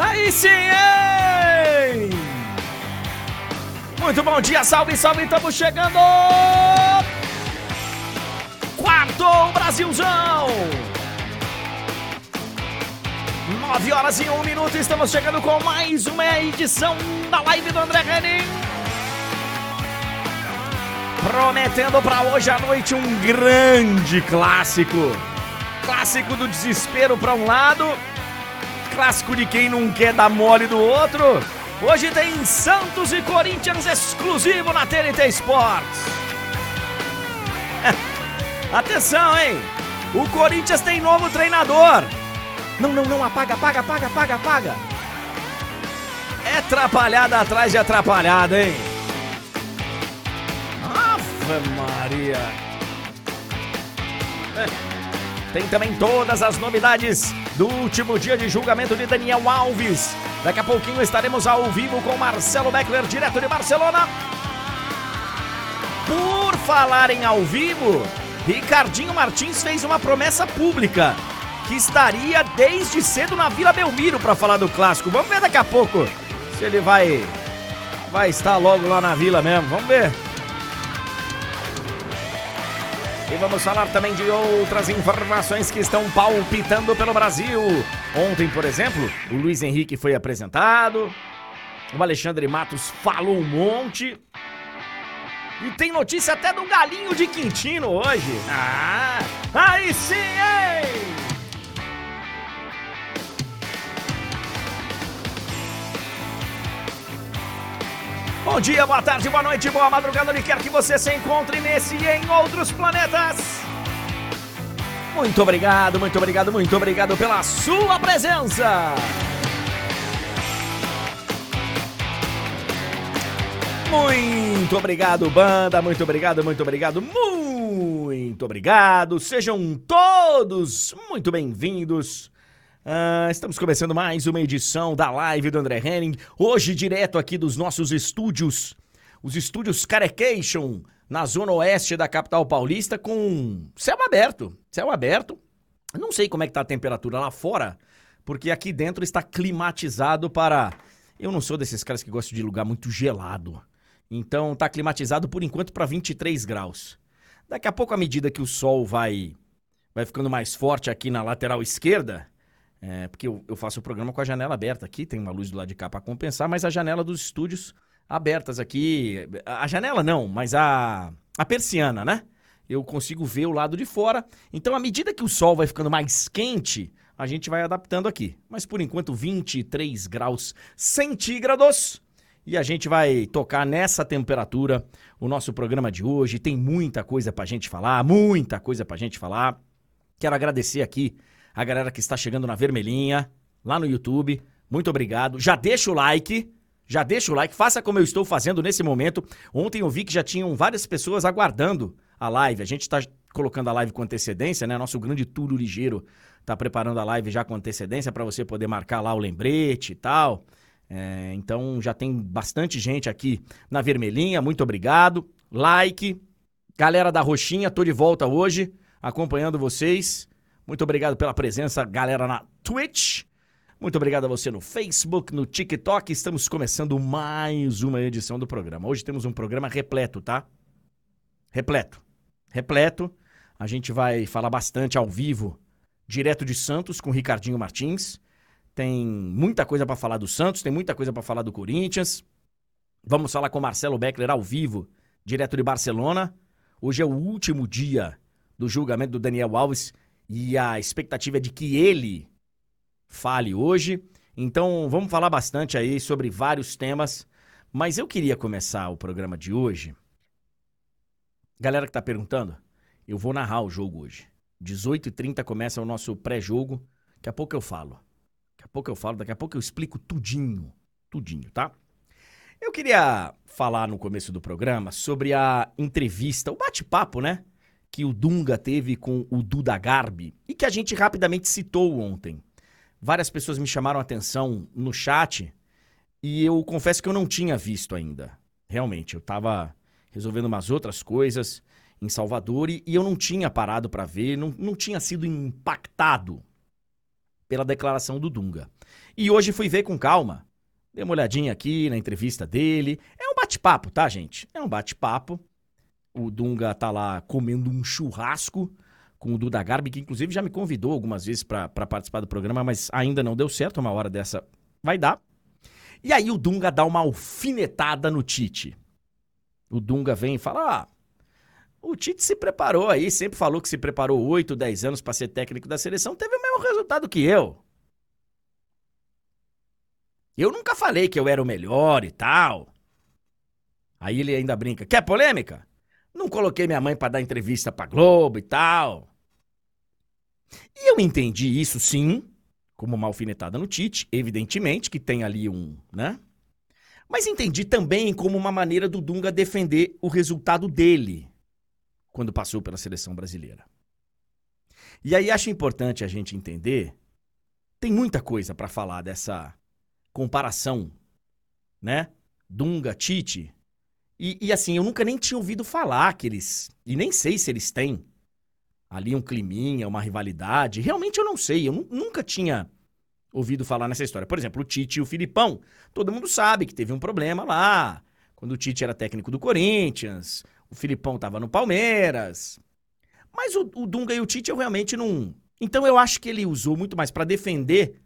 Aí sim, hein? Muito bom dia, salve, salve, estamos chegando! Quarto Brasilzão! Nove horas e um minuto, estamos chegando com mais uma edição da live do André Henning. Prometendo para hoje à noite um grande clássico. Clássico do desespero para um lado, clássico de quem não quer dar mole do outro. Hoje tem Santos e Corinthians exclusivo na TNT Sports. Atenção, hein? O Corinthians tem novo treinador. Não, não, não, apaga, apaga, apaga, apaga, apaga. É atrapalhada atrás de atrapalhada, hein? Ave Maria. É. Tem também todas as novidades do último dia de julgamento de Daniel Alves. Daqui a pouquinho estaremos ao vivo com Marcelo Beckler, direto de Barcelona. Por falar em ao vivo, Ricardinho Martins fez uma promessa pública que estaria desde cedo na Vila Belmiro para falar do clássico. Vamos ver daqui a pouco se ele vai vai estar logo lá na Vila mesmo. Vamos ver. E vamos falar também de outras informações que estão palpitando pelo Brasil. Ontem, por exemplo, o Luiz Henrique foi apresentado. O Alexandre Matos falou um monte. E tem notícia até do galinho de Quintino hoje. Ah, aí sim? Bom dia, boa tarde, boa noite, boa madrugada, onde quer que você se encontre nesse e em outros planetas. Muito obrigado, muito obrigado, muito obrigado pela sua presença. Muito obrigado, banda. Muito obrigado, muito obrigado, muito obrigado. Sejam todos muito bem-vindos Uh, estamos começando mais uma edição da live do André Henning. Hoje, direto aqui dos nossos estúdios, os estúdios Carecation, na zona oeste da capital paulista, com céu aberto. Céu aberto. Não sei como é que tá a temperatura lá fora, porque aqui dentro está climatizado para. Eu não sou desses caras que gostam de lugar muito gelado. Então tá climatizado por enquanto para 23 graus. Daqui a pouco, à medida que o sol vai vai ficando mais forte aqui na lateral esquerda, é, porque eu, eu, faço o programa com a janela aberta aqui, tem uma luz do lado de cá para compensar, mas a janela dos estúdios abertas aqui. A janela não, mas a, a persiana, né? Eu consigo ver o lado de fora. Então, à medida que o sol vai ficando mais quente, a gente vai adaptando aqui. Mas por enquanto, 23 graus centígrados. E a gente vai tocar nessa temperatura o nosso programa de hoje. Tem muita coisa pra gente falar, muita coisa pra gente falar. Quero agradecer aqui a galera que está chegando na vermelhinha, lá no YouTube. Muito obrigado. Já deixa o like. Já deixa o like, faça como eu estou fazendo nesse momento. Ontem eu vi que já tinham várias pessoas aguardando a live. A gente está colocando a live com antecedência, né? Nosso grande Turo Ligeiro está preparando a live já com antecedência para você poder marcar lá o lembrete e tal. É, então já tem bastante gente aqui na vermelhinha. Muito obrigado. Like. Galera da Roxinha, tô de volta hoje acompanhando vocês. Muito obrigado pela presença, galera na Twitch. Muito obrigado a você no Facebook, no TikTok. Estamos começando mais uma edição do programa. Hoje temos um programa repleto, tá? Repleto. Repleto. A gente vai falar bastante ao vivo, direto de Santos, com Ricardinho Martins. Tem muita coisa para falar do Santos, tem muita coisa para falar do Corinthians. Vamos falar com Marcelo Beckler ao vivo, direto de Barcelona. Hoje é o último dia do julgamento do Daniel Alves e a expectativa é de que ele fale hoje. Então, vamos falar bastante aí sobre vários temas, mas eu queria começar o programa de hoje. Galera que tá perguntando, eu vou narrar o jogo hoje. 18h30 começa o nosso pré-jogo. Daqui a pouco eu falo. Daqui a pouco eu falo, daqui a pouco eu explico tudinho. Tudinho, tá? Eu queria falar no começo do programa sobre a entrevista, o bate-papo, né? Que o Dunga teve com o Duda Garbi e que a gente rapidamente citou ontem. Várias pessoas me chamaram a atenção no chat e eu confesso que eu não tinha visto ainda. Realmente, eu estava resolvendo umas outras coisas em Salvador e, e eu não tinha parado para ver, não, não tinha sido impactado pela declaração do Dunga. E hoje fui ver com calma. Dei uma olhadinha aqui na entrevista dele. É um bate-papo, tá, gente? É um bate-papo. O Dunga tá lá comendo um churrasco com o Duda Garbi, que inclusive já me convidou algumas vezes para participar do programa, mas ainda não deu certo. Uma hora dessa vai dar. E aí o Dunga dá uma alfinetada no Tite. O Dunga vem e fala: Ah, o Tite se preparou aí, sempre falou que se preparou 8, 10 anos para ser técnico da seleção, teve o mesmo resultado que eu. Eu nunca falei que eu era o melhor e tal. Aí ele ainda brinca: Quer polêmica? Não coloquei minha mãe para dar entrevista pra Globo e tal. E eu entendi isso sim, como uma alfinetada no Tite, evidentemente que tem ali um, né? Mas entendi também como uma maneira do Dunga defender o resultado dele quando passou pela seleção brasileira. E aí acho importante a gente entender, tem muita coisa para falar dessa comparação, né? Dunga, Tite. E, e, assim, eu nunca nem tinha ouvido falar que eles. E nem sei se eles têm ali um climinha, uma rivalidade. Realmente eu não sei. Eu nunca tinha ouvido falar nessa história. Por exemplo, o Tite e o Filipão. Todo mundo sabe que teve um problema lá. Quando o Tite era técnico do Corinthians, o Filipão estava no Palmeiras. Mas o, o, Dunga e o Tite eu realmente não. Então eu acho que ele usou muito mais para defender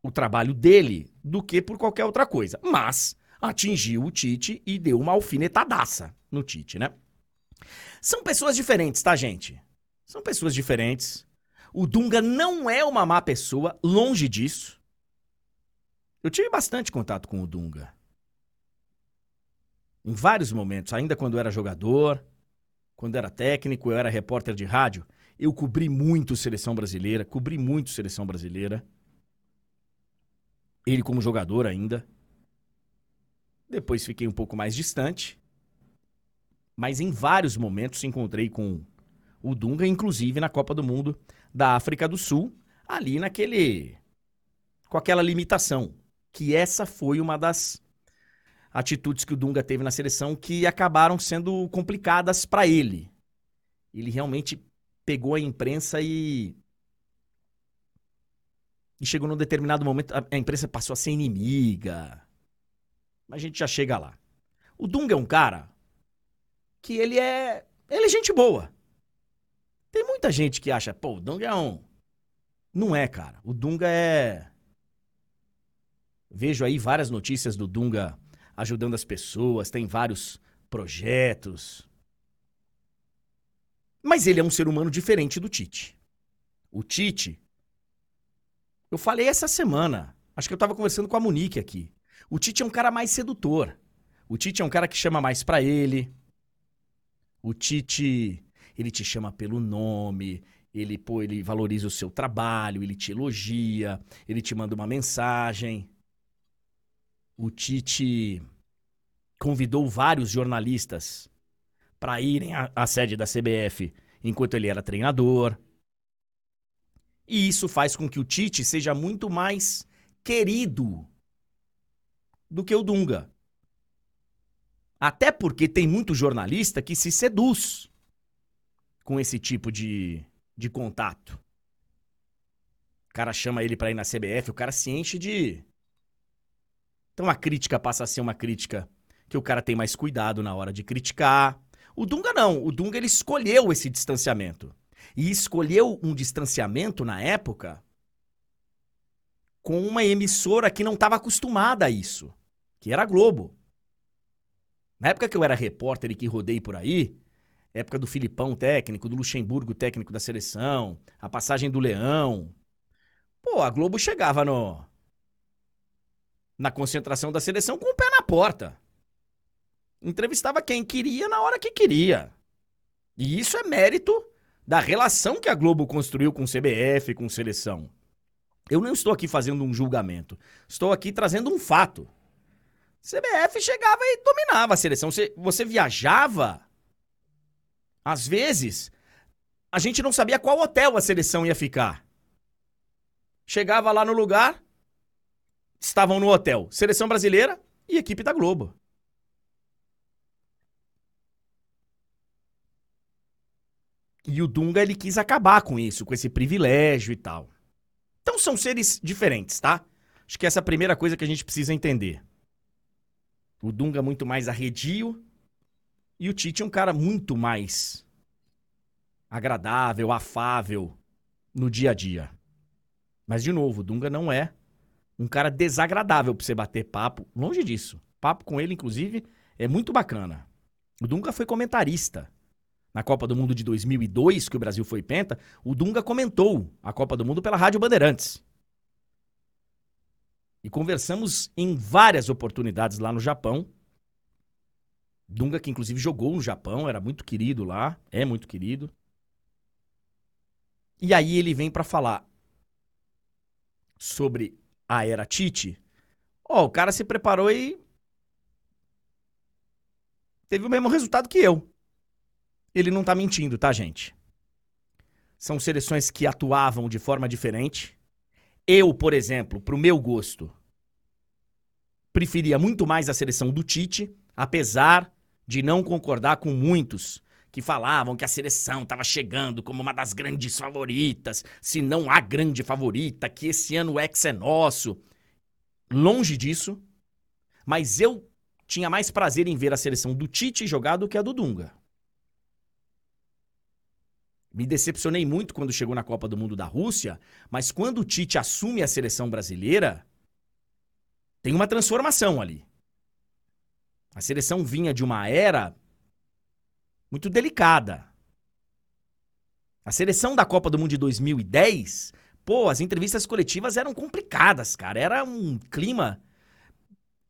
o trabalho dele do que por qualquer outra coisa. Mas atingiu o Tite e deu uma alfinetadaça no Tite, né? São pessoas diferentes, tá, gente? São pessoas diferentes. O Dunga não é uma má pessoa, longe disso. Eu tive bastante contato com o Dunga. Em vários momentos, ainda quando eu era jogador, quando era técnico, eu era repórter de rádio, eu cobri muito seleção brasileira, cobri muito seleção brasileira. Ele como jogador ainda. Depois fiquei um pouco mais distante. Mas em vários momentos encontrei com o Dunga, inclusive na Copa do Mundo da África do Sul, ali naquele. com aquela limitação. Que essa foi uma das atitudes que o Dunga teve na seleção que acabaram sendo complicadas para ele. Ele realmente pegou a imprensa e. E chegou num determinado momento, a imprensa passou a ser inimiga. Mas a gente já chega lá. O Dunga é um cara que ele é. Ele é gente boa. Tem muita gente que acha, pô, o Dunga é um. Não é, cara. O Dunga é. Vejo aí várias notícias do Dunga ajudando as pessoas, tem vários projetos. Mas ele é um ser humano diferente do Tite. O Tite. Eu falei essa semana. Acho que eu tava conversando com a Monique aqui. O Tite é um cara mais sedutor. O Tite é um cara que chama mais pra ele. O Tite ele te chama pelo nome, ele, pô, ele valoriza o seu trabalho, ele te elogia, ele te manda uma mensagem. O Tite convidou vários jornalistas para irem à, à sede da CBF enquanto ele era treinador. E isso faz com que o Tite seja muito mais querido do que o Dunga. Até porque tem muito jornalista que se seduz com esse tipo de, de contato. O cara chama ele para ir na CBF, o cara se enche de. Então a crítica passa a ser uma crítica que o cara tem mais cuidado na hora de criticar. O Dunga não, o Dunga ele escolheu esse distanciamento. E escolheu um distanciamento na época com uma emissora que não estava acostumada a isso, que era a Globo. Na época que eu era repórter e que rodei por aí, época do Filipão técnico, do Luxemburgo técnico da seleção, a passagem do Leão. Pô, a Globo chegava no na concentração da seleção com o pé na porta. Entrevistava quem queria na hora que queria. E isso é mérito da relação que a Globo construiu com o CBF, com seleção. Eu não estou aqui fazendo um julgamento. Estou aqui trazendo um fato. CBF chegava e dominava a seleção. Você, você viajava às vezes, a gente não sabia qual hotel a seleção ia ficar. Chegava lá no lugar, estavam no hotel Seleção Brasileira e equipe da Globo. E o Dunga ele quis acabar com isso, com esse privilégio e tal. Então são seres diferentes, tá? Acho que essa é a primeira coisa que a gente precisa entender. O Dunga muito mais arredio e o Tite é um cara muito mais agradável, afável no dia a dia. Mas de novo, o Dunga não é um cara desagradável para você bater papo, longe disso. Papo com ele inclusive é muito bacana. O Dunga foi comentarista na Copa do Mundo de 2002, que o Brasil foi penta, o Dunga comentou a Copa do Mundo pela Rádio Bandeirantes. E conversamos em várias oportunidades lá no Japão. Dunga, que inclusive jogou no Japão, era muito querido lá, é muito querido. E aí ele vem para falar sobre a era Tite. Ó, oh, o cara se preparou e teve o mesmo resultado que eu ele não tá mentindo, tá, gente? São seleções que atuavam de forma diferente. Eu, por exemplo, pro meu gosto, preferia muito mais a seleção do Tite, apesar de não concordar com muitos que falavam que a seleção estava chegando como uma das grandes favoritas, se não a grande favorita, que esse ano o ex é nosso. Longe disso, mas eu tinha mais prazer em ver a seleção do Tite jogar do que a do Dunga. Me decepcionei muito quando chegou na Copa do Mundo da Rússia, mas quando o Tite assume a seleção brasileira, tem uma transformação ali. A seleção vinha de uma era muito delicada. A seleção da Copa do Mundo de 2010, pô, as entrevistas coletivas eram complicadas, cara. Era um clima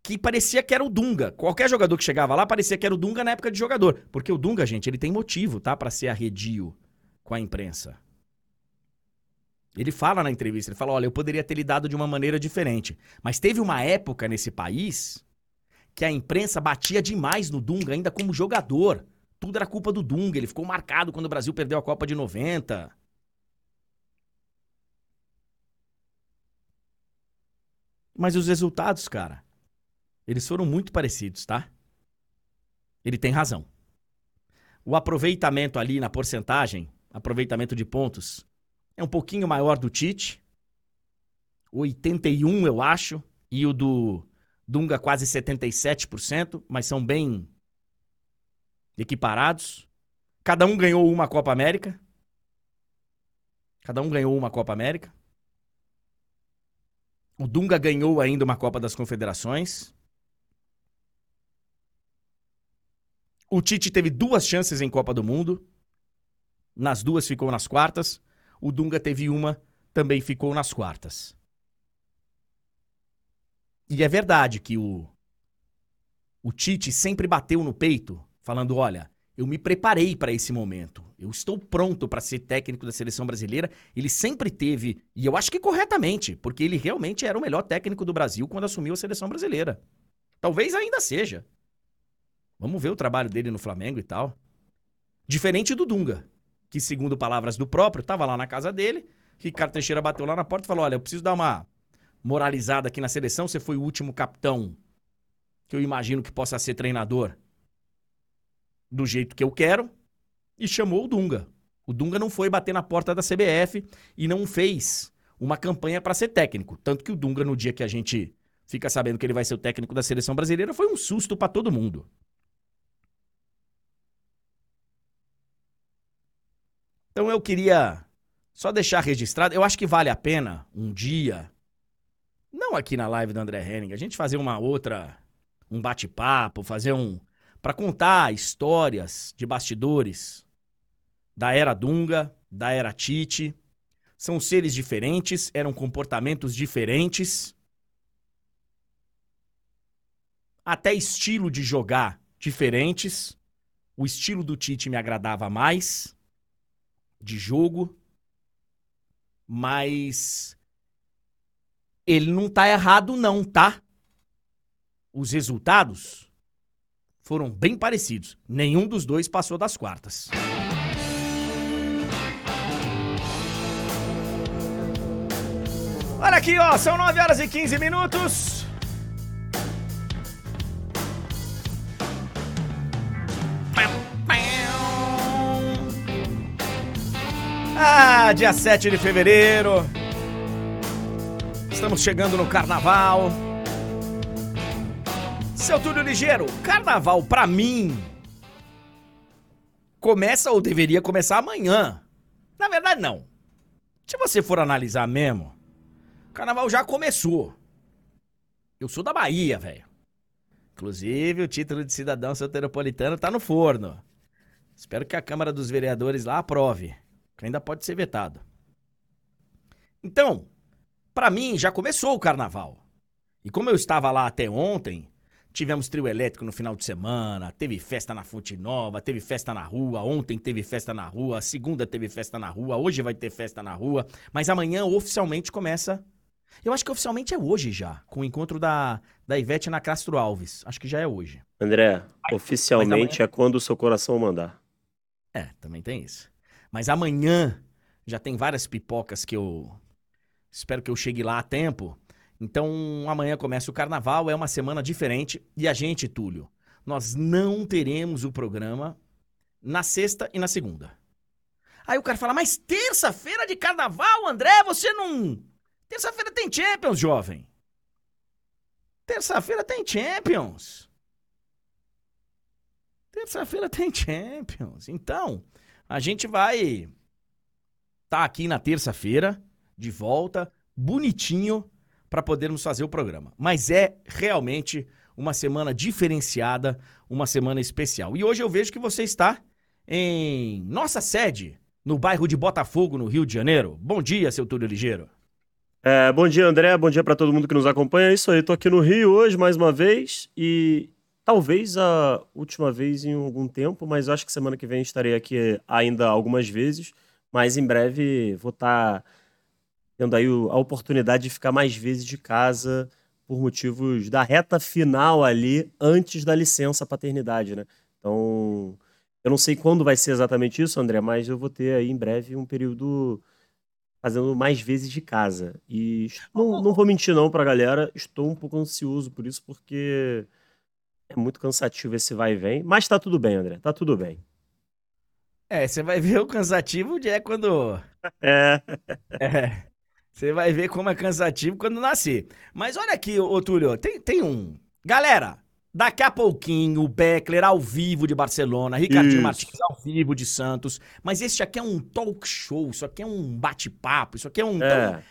que parecia que era o Dunga. Qualquer jogador que chegava lá parecia que era o Dunga na época de jogador. Porque o Dunga, gente, ele tem motivo, tá? para ser arredio com a imprensa. Ele fala na entrevista, ele fala, olha, eu poderia ter lidado de uma maneira diferente. Mas teve uma época nesse país que a imprensa batia demais no Dunga, ainda como jogador. Tudo era culpa do Dunga, ele ficou marcado quando o Brasil perdeu a Copa de 90. Mas os resultados, cara, eles foram muito parecidos, tá? Ele tem razão. O aproveitamento ali na porcentagem aproveitamento de pontos, é um pouquinho maior do Tite. 81, eu acho, e o do Dunga quase 77%, mas são bem equiparados. Cada um ganhou uma Copa América. Cada um ganhou uma Copa América. O Dunga ganhou ainda uma Copa das Confederações. O Tite teve duas chances em Copa do Mundo. Nas duas ficou nas quartas. O Dunga teve uma, também ficou nas quartas. E é verdade que o, o Tite sempre bateu no peito, falando: olha, eu me preparei para esse momento. Eu estou pronto para ser técnico da seleção brasileira. Ele sempre teve, e eu acho que corretamente, porque ele realmente era o melhor técnico do Brasil quando assumiu a seleção brasileira. Talvez ainda seja. Vamos ver o trabalho dele no Flamengo e tal. Diferente do Dunga que, segundo palavras do próprio, estava lá na casa dele. Ricardo Teixeira bateu lá na porta e falou: Olha, eu preciso dar uma moralizada aqui na seleção. Você foi o último capitão que eu imagino que possa ser treinador do jeito que eu quero. E chamou o Dunga. O Dunga não foi bater na porta da CBF e não fez uma campanha para ser técnico. Tanto que o Dunga, no dia que a gente fica sabendo que ele vai ser o técnico da seleção brasileira, foi um susto para todo mundo. Então eu queria só deixar registrado. Eu acho que vale a pena um dia, não aqui na live do André Henning, a gente fazer uma outra, um bate-papo, fazer um. para contar histórias de bastidores da era Dunga, da era Tite. São seres diferentes, eram comportamentos diferentes. Até estilo de jogar diferentes. O estilo do Tite me agradava mais de jogo, mas ele não tá errado não, tá? Os resultados foram bem parecidos. Nenhum dos dois passou das quartas. Olha aqui, ó, são 9 horas e 15 minutos. Dia 7 de fevereiro. estamos chegando no carnaval. Seu Túlio Ligeiro, carnaval pra mim começa ou deveria começar amanhã. Na verdade, não. Se você for analisar mesmo, o carnaval já começou. Eu sou da Bahia, velho. Inclusive, o título de cidadão soteropolitano tá no forno. Espero que a Câmara dos Vereadores lá aprove, que ainda pode ser vetado. Então, para mim já começou o carnaval. E como eu estava lá até ontem, tivemos trio elétrico no final de semana, teve festa na Fonte Nova, teve festa na rua, ontem teve festa na rua, segunda teve festa na rua, hoje vai ter festa na rua, mas amanhã oficialmente começa. Eu acho que oficialmente é hoje já, com o encontro da, da Ivete na Castro Alves. Acho que já é hoje. André, oficialmente amanhã... é quando o seu coração mandar. É, também tem isso. Mas amanhã já tem várias pipocas que eu Espero que eu chegue lá a tempo. Então, amanhã começa o carnaval, é uma semana diferente. E a gente, Túlio, nós não teremos o programa na sexta e na segunda. Aí o cara fala, mas terça-feira de carnaval, André, você não. Terça-feira tem Champions, jovem. Terça-feira tem Champions. Terça-feira tem Champions. Então, a gente vai tá aqui na terça-feira de volta, bonitinho, para podermos fazer o programa. Mas é realmente uma semana diferenciada, uma semana especial. E hoje eu vejo que você está em nossa sede, no bairro de Botafogo, no Rio de Janeiro. Bom dia, seu Túlio Ligeiro. É, bom dia, André. Bom dia para todo mundo que nos acompanha. É isso aí, tô aqui no Rio hoje mais uma vez e talvez a última vez em algum tempo, mas acho que semana que vem estarei aqui ainda algumas vezes. Mas em breve vou estar. Tá tendo aí a oportunidade de ficar mais vezes de casa por motivos da reta final ali, antes da licença paternidade, né? Então, eu não sei quando vai ser exatamente isso, André, mas eu vou ter aí em breve um período fazendo mais vezes de casa. E não, não vou mentir não pra galera, estou um pouco ansioso por isso, porque é muito cansativo esse vai e vem. Mas tá tudo bem, André, tá tudo bem. É, você vai ver o cansativo de é quando... É. É. Você vai ver como é cansativo quando nascer. Mas olha aqui, ô Túlio, tem, tem um. Galera, daqui a pouquinho o Beckler ao vivo de Barcelona, Ricardinho Isso. Martins ao vivo de Santos. Mas esse aqui é um talk show, isso aqui é um bate-papo, isso aqui é um. É. Então,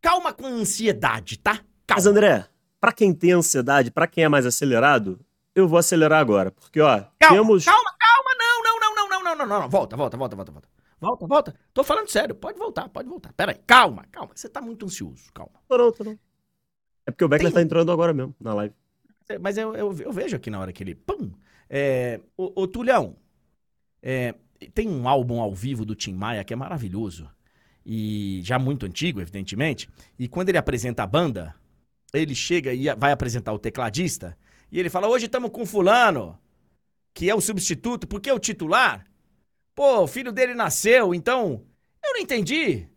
calma com ansiedade, tá? Calma. Mas André, pra quem tem ansiedade, pra quem é mais acelerado, eu vou acelerar agora. Porque, ó, calma, temos. Calma, calma, não, não, não, não, não, não, não, não. Volta, volta, volta, volta, volta. Volta, volta. Tô falando sério. Pode voltar, pode voltar. Pera aí. Calma, calma. Você tá muito ansioso. Calma. Não, não, não. É porque o Beckler Tem... tá entrando agora mesmo, na live. É, mas eu, eu, eu vejo aqui na hora que ele. Pum! É, o, o Tulhão, é, tem um álbum ao vivo do Tim Maia que é maravilhoso. E já muito antigo, evidentemente. E quando ele apresenta a banda, ele chega e vai apresentar o tecladista. E ele fala: Hoje estamos com Fulano, que é o substituto, porque o titular Pô, o filho dele nasceu, então. Eu não entendi.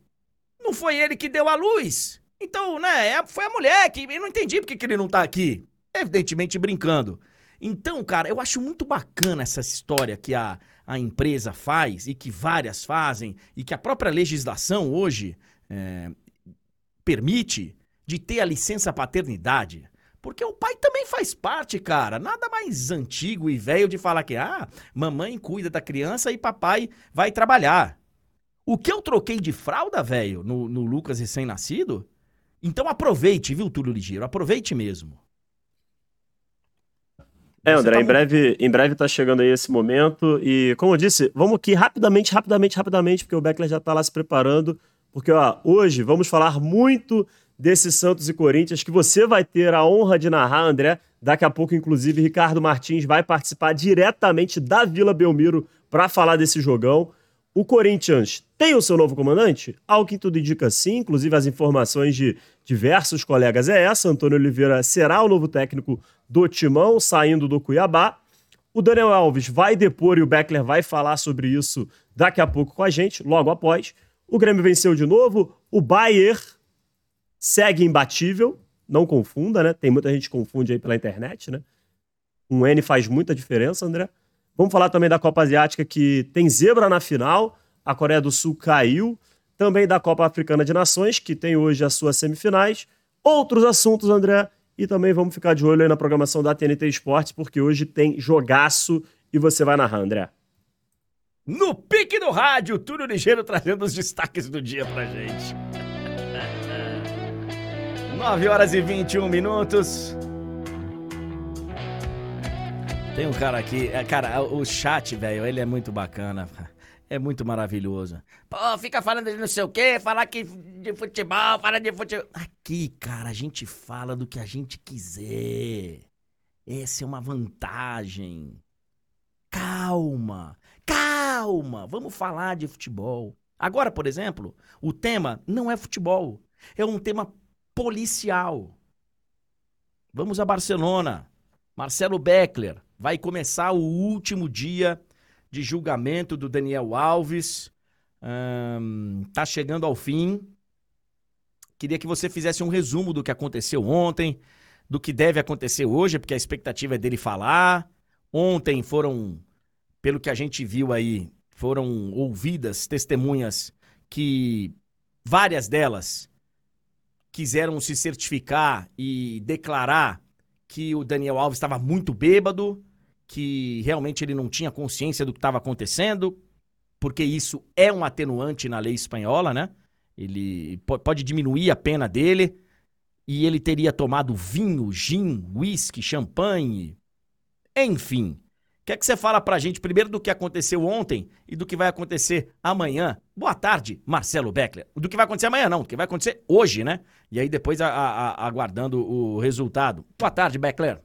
Não foi ele que deu a luz. Então, né, é, foi a mulher que. Eu não entendi porque que ele não tá aqui. Evidentemente brincando. Então, cara, eu acho muito bacana essa história que a, a empresa faz e que várias fazem e que a própria legislação hoje é, permite de ter a licença paternidade. Porque o pai também faz parte, cara. Nada mais antigo e velho de falar que, ah, mamãe cuida da criança e papai vai trabalhar. O que eu troquei de fralda, velho, no, no Lucas recém-nascido? Então aproveite, viu, Túlio Ligeiro? Aproveite mesmo. É, André, tá... em, breve, em breve tá chegando aí esse momento. E, como eu disse, vamos aqui rapidamente, rapidamente, rapidamente, porque o Beckler já tá lá se preparando. Porque, ó, hoje vamos falar muito desse Santos e Corinthians, que você vai ter a honra de narrar, André. Daqui a pouco, inclusive, Ricardo Martins vai participar diretamente da Vila Belmiro para falar desse jogão. O Corinthians tem o seu novo comandante? Ao que tudo indica sim, inclusive as informações de diversos colegas é essa. Antônio Oliveira será o novo técnico do Timão, saindo do Cuiabá. O Daniel Alves vai depor e o Beckler vai falar sobre isso daqui a pouco com a gente, logo após. O Grêmio venceu de novo, o Bayern segue imbatível, não confunda, né? Tem muita gente que confunde aí pela internet, né? Um N faz muita diferença, André. Vamos falar também da Copa Asiática que tem zebra na final, a Coreia do Sul caiu. Também da Copa Africana de Nações, que tem hoje as suas semifinais. outros assuntos, André. E também vamos ficar de olho aí na programação da TNT Esportes, porque hoje tem jogaço e você vai narrar, André. No pique do rádio, Túlio Ligeiro trazendo os destaques do dia pra gente. 9 horas e 21 minutos. Tem um cara aqui, é, cara, o chat, velho, ele é muito bacana. É muito maravilhoso. Pô, fica falando de não sei o quê, falar que de futebol, fala de futebol. Aqui, cara, a gente fala do que a gente quiser. Essa é uma vantagem. Calma, calma, vamos falar de futebol. Agora, por exemplo, o tema não é futebol, é um tema policial. Vamos a Barcelona. Marcelo Beckler vai começar o último dia de julgamento do Daniel Alves. Um, tá chegando ao fim. Queria que você fizesse um resumo do que aconteceu ontem, do que deve acontecer hoje, porque a expectativa é dele falar. Ontem foram, pelo que a gente viu aí, foram ouvidas testemunhas que várias delas quiseram se certificar e declarar que o Daniel Alves estava muito bêbado, que realmente ele não tinha consciência do que estava acontecendo, porque isso é um atenuante na lei espanhola, né? Ele pode diminuir a pena dele e ele teria tomado vinho, gin, whisky, champanhe, enfim. Que é que você fala pra gente primeiro do que aconteceu ontem e do que vai acontecer amanhã? Boa tarde, Marcelo Beckler. Do que vai acontecer amanhã, não, do que vai acontecer hoje, né? E aí depois a, a, a, aguardando o resultado. Boa tarde, Beckler.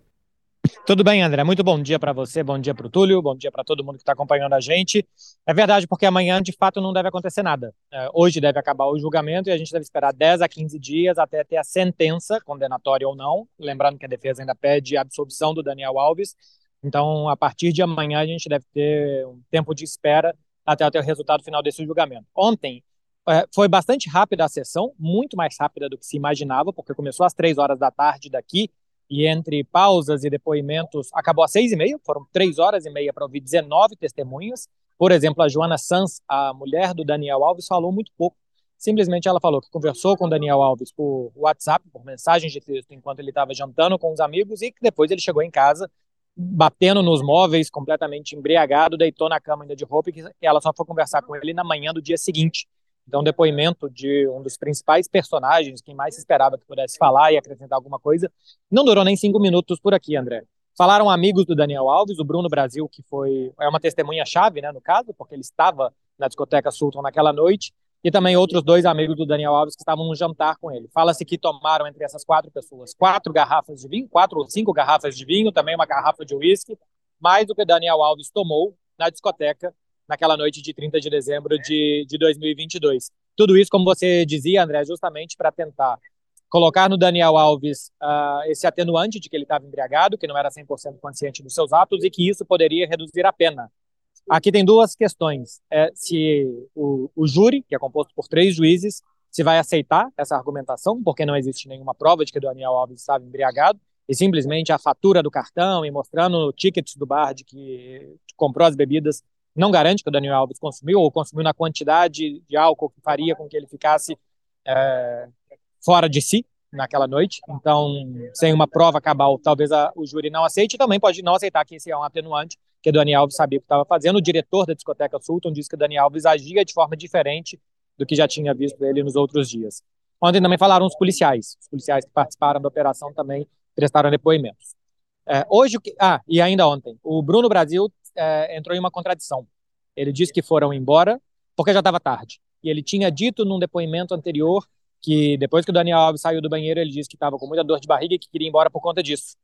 Tudo bem, André? Muito bom dia para você, bom dia para o Túlio, bom dia para todo mundo que está acompanhando a gente. É verdade, porque amanhã de fato não deve acontecer nada. É, hoje deve acabar o julgamento e a gente deve esperar 10 a 15 dias até ter a sentença, condenatória ou não. Lembrando que a defesa ainda pede a absolvição do Daniel Alves. Então, a partir de amanhã, a gente deve ter um tempo de espera até ter o resultado final desse julgamento. Ontem é, foi bastante rápida a sessão, muito mais rápida do que se imaginava, porque começou às três horas da tarde daqui e entre pausas e depoimentos acabou às seis e meia, foram três horas e meia para ouvir 19 testemunhas. Por exemplo, a Joana Sanz, a mulher do Daniel Alves, falou muito pouco. Simplesmente ela falou que conversou com o Daniel Alves por WhatsApp, por mensagens de texto, enquanto ele estava jantando com os amigos e que depois ele chegou em casa batendo nos móveis, completamente embriagado, deitou na cama ainda de roupa e ela só foi conversar com ele na manhã do dia seguinte. Então, depoimento de um dos principais personagens, quem mais se esperava que pudesse falar e acrescentar alguma coisa, não durou nem cinco minutos por aqui, André. Falaram amigos do Daniel Alves, o Bruno Brasil, que foi é uma testemunha-chave, né, no caso, porque ele estava na discoteca Sultan naquela noite, e também outros dois amigos do Daniel Alves que estavam no jantar com ele. Fala-se que tomaram entre essas quatro pessoas quatro garrafas de vinho, quatro ou cinco garrafas de vinho, também uma garrafa de uísque, mais do que Daniel Alves tomou na discoteca naquela noite de 30 de dezembro de, de 2022. Tudo isso, como você dizia, André, justamente para tentar colocar no Daniel Alves uh, esse atenuante de que ele estava embriagado, que não era 100% consciente dos seus atos e que isso poderia reduzir a pena. Aqui tem duas questões. É, se o, o júri, que é composto por três juízes, se vai aceitar essa argumentação, porque não existe nenhuma prova de que o Daniel Alves estava embriagado, e simplesmente a fatura do cartão e mostrando tickets do bar de que comprou as bebidas não garante que o Daniel Alves consumiu ou consumiu na quantidade de álcool que faria com que ele ficasse é, fora de si naquela noite. Então, sem uma prova cabal, talvez a, o júri não aceite. E também pode não aceitar que esse é um atenuante, que o Daniel Alves sabia o que estava fazendo. O diretor da discoteca Sultan disse que o Daniel Alves agia de forma diferente do que já tinha visto ele nos outros dias. Ontem também falaram os policiais. Os policiais que participaram da operação também prestaram depoimentos. É, hoje, ah, e ainda ontem, o Bruno Brasil é, entrou em uma contradição. Ele disse que foram embora porque já estava tarde. E ele tinha dito num depoimento anterior que depois que o Daniel Alves saiu do banheiro, ele disse que estava com muita dor de barriga e que queria ir embora por conta disso.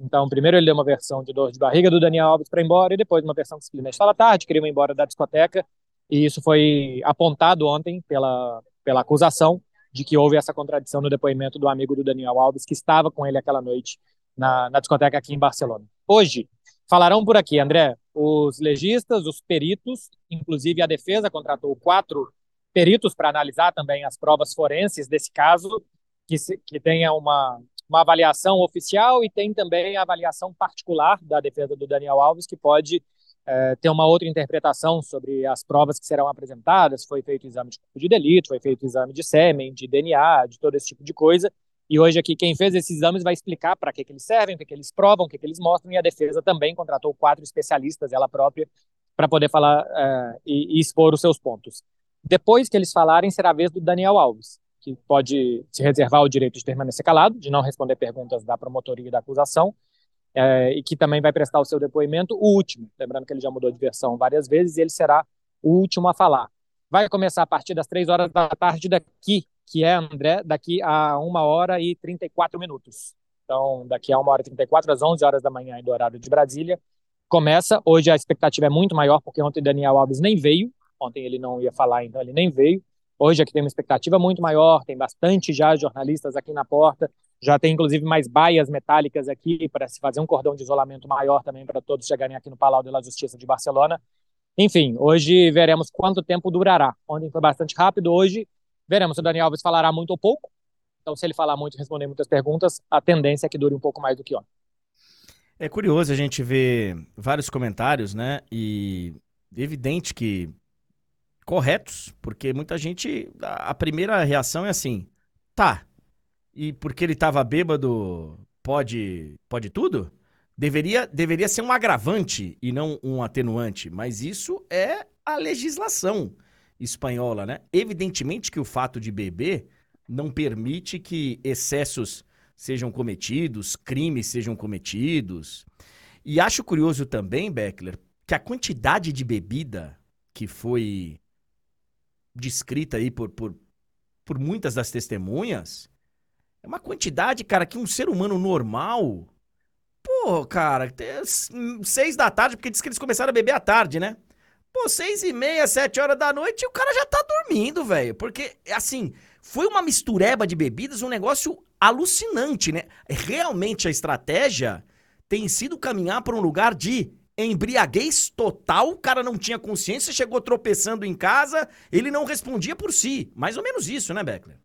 Então, primeiro ele deu uma versão de dor de barriga do Daniel Alves para ir embora e depois uma versão que simplesmente estava tarde, queria ir embora da discoteca. E isso foi apontado ontem pela, pela acusação de que houve essa contradição no depoimento do amigo do Daniel Alves, que estava com ele aquela noite na, na discoteca aqui em Barcelona. Hoje, falarão por aqui, André, os legistas, os peritos, inclusive a defesa contratou quatro peritos para analisar também as provas forenses desse caso, que, se, que tenha uma, uma avaliação oficial e tem também a avaliação particular da defesa do Daniel Alves, que pode é, ter uma outra interpretação sobre as provas que serão apresentadas. Foi feito exame de corpo de delito, foi feito exame de sêmen, de DNA, de todo esse tipo de coisa. E hoje aqui quem fez esses exames vai explicar para que, que eles servem, o que, que eles provam, o que, que eles mostram, e a defesa também contratou quatro especialistas, ela própria, para poder falar uh, e, e, expor os seus pontos. Depois que eles falarem, será a vez do Daniel Alves, que pode se reservar o direito de permanecer calado, de não responder perguntas da promotoria e da acusação, uh, e que também vai prestar o seu depoimento, o último. Lembrando que ele já mudou de versão várias vezes, e ele será o último a falar. Vai começar a partir das três horas da tarde daqui, que é, André, daqui a uma hora e 34 minutos. Então, daqui a uma hora e 34, às 11 horas da manhã, do horário de Brasília, começa. Hoje a expectativa é muito maior, porque ontem Daniel Alves nem veio. Ontem ele não ia falar, então ele nem veio. Hoje aqui tem uma expectativa muito maior, tem bastante já jornalistas aqui na porta, já tem inclusive mais baias metálicas aqui para se fazer um cordão de isolamento maior também para todos chegarem aqui no Palau da Justiça de Barcelona. Enfim, hoje veremos quanto tempo durará. Ontem foi bastante rápido, hoje veremos se o Daniel Alves falará muito ou pouco. Então, se ele falar muito e responder muitas perguntas, a tendência é que dure um pouco mais do que ontem. É curioso a gente ver vários comentários, né? E evidente que corretos, porque muita gente. A primeira reação é assim: tá, e porque ele estava bêbado, pode, pode tudo? Deveria, deveria ser um agravante e não um atenuante, mas isso é a legislação espanhola, né? Evidentemente que o fato de beber não permite que excessos sejam cometidos, crimes sejam cometidos. E acho curioso também, Beckler, que a quantidade de bebida que foi descrita aí por, por, por muitas das testemunhas é uma quantidade, cara, que um ser humano normal. Pô, cara, seis da tarde, porque diz que eles começaram a beber à tarde, né? Pô, seis e meia, sete horas da noite e o cara já tá dormindo, velho. Porque, assim, foi uma mistureba de bebidas, um negócio alucinante, né? Realmente a estratégia tem sido caminhar para um lugar de embriaguez total, o cara não tinha consciência, chegou tropeçando em casa, ele não respondia por si. Mais ou menos isso, né, Beckler?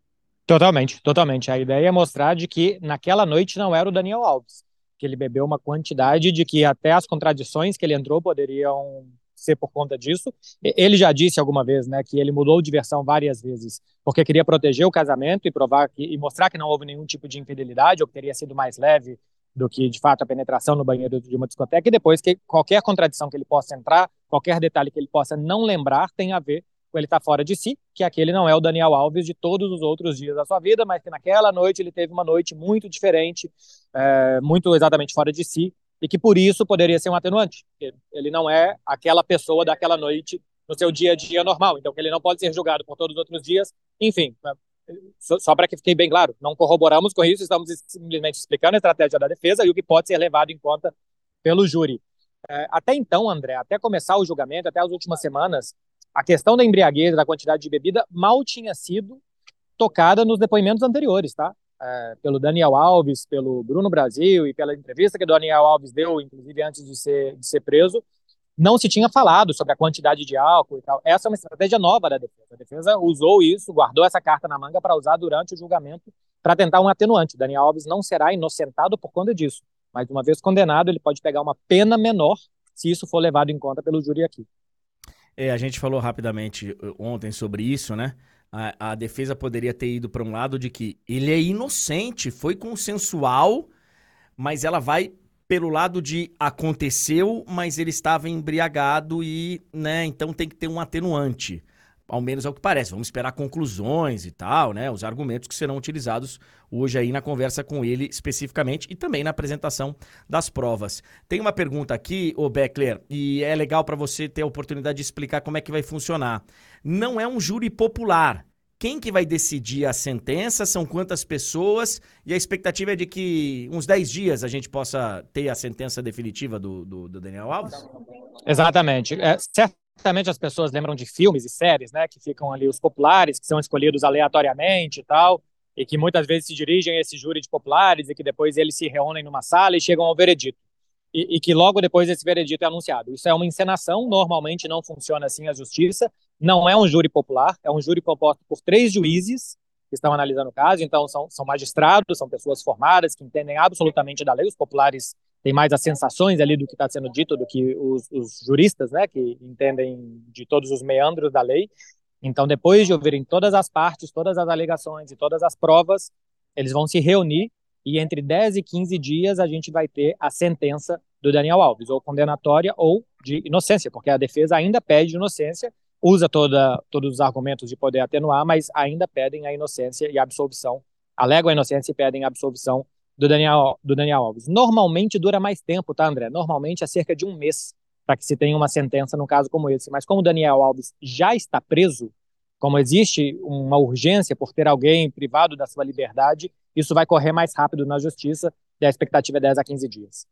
Totalmente, totalmente. A ideia é mostrar de que naquela noite não era o Daniel Alves, que ele bebeu uma quantidade de que até as contradições que ele entrou poderiam ser por conta disso. Ele já disse alguma vez, né, que ele mudou de versão várias vezes, porque queria proteger o casamento e provar que, e mostrar que não houve nenhum tipo de infidelidade ou que teria sido mais leve do que de fato a penetração no banheiro de uma discoteca. E depois que qualquer contradição que ele possa entrar, qualquer detalhe que ele possa não lembrar, tem a ver com ele estar tá fora de si, que aquele não é o Daniel Alves de todos os outros dias da sua vida, mas que naquela noite ele teve uma noite muito diferente, é, muito exatamente fora de si, e que por isso poderia ser um atenuante. Ele não é aquela pessoa daquela noite no seu dia a dia normal, então que ele não pode ser julgado por todos os outros dias. Enfim, só, só para que fique bem claro, não corroboramos com isso, estamos simplesmente explicando a estratégia da defesa e o que pode ser levado em conta pelo júri. É, até então, André, até começar o julgamento, até as últimas semanas, a questão da embriaguez, da quantidade de bebida, mal tinha sido tocada nos depoimentos anteriores, tá? é, pelo Daniel Alves, pelo Bruno Brasil e pela entrevista que o Daniel Alves deu, inclusive antes de ser, de ser preso, não se tinha falado sobre a quantidade de álcool e tal. Essa é uma estratégia nova da defesa. A defesa usou isso, guardou essa carta na manga para usar durante o julgamento para tentar um atenuante. Daniel Alves não será inocentado por conta disso, mas uma vez condenado, ele pode pegar uma pena menor se isso for levado em conta pelo júri aqui. É, a gente falou rapidamente uh, ontem sobre isso, né? a, a defesa poderia ter ido para um lado de que ele é inocente, foi consensual, mas ela vai pelo lado de aconteceu, mas ele estava embriagado e, né, então tem que ter um atenuante. Ao menos é o que parece. Vamos esperar conclusões e tal, né? Os argumentos que serão utilizados hoje aí na conversa com ele especificamente e também na apresentação das provas. Tem uma pergunta aqui, ô Beckler, e é legal para você ter a oportunidade de explicar como é que vai funcionar. Não é um júri popular. Quem que vai decidir a sentença? São quantas pessoas? E a expectativa é de que uns 10 dias a gente possa ter a sentença definitiva do, do, do Daniel Alves? Exatamente. É, certamente as pessoas lembram de filmes e séries, né? Que ficam ali os populares, que são escolhidos aleatoriamente e tal, e que muitas vezes se dirigem a esse júri de populares e que depois eles se reúnem numa sala e chegam ao veredito e, e, que logo depois esse veredito é anunciado. Isso é uma encenação, normalmente não funciona assim a justiça, não é um júri popular, é um júri composto por três juízes que estão analisando o caso, então são, são magistrados, são pessoas formadas que entendem absolutamente da lei, os populares têm mais as sensações ali do que está sendo dito do que os, os juristas, né, que entendem de todos os meandros da lei. Então, depois de ouvirem todas as partes, todas as alegações e todas as provas, eles vão se reunir e entre 10 e 15 dias a gente vai ter a sentença do Daniel Alves, ou condenatória ou de inocência, porque a defesa ainda pede inocência, usa toda, todos os argumentos de poder atenuar, mas ainda pedem a inocência e a absolvição, alegam a inocência e pedem a absolvição do Daniel, do Daniel Alves. Normalmente dura mais tempo, tá, André? Normalmente é cerca de um mês para que se tenha uma sentença num caso como esse. Mas como o Daniel Alves já está preso, como existe uma urgência por ter alguém privado da sua liberdade, isso vai correr mais rápido na justiça e a expectativa é 10 a 15 dias.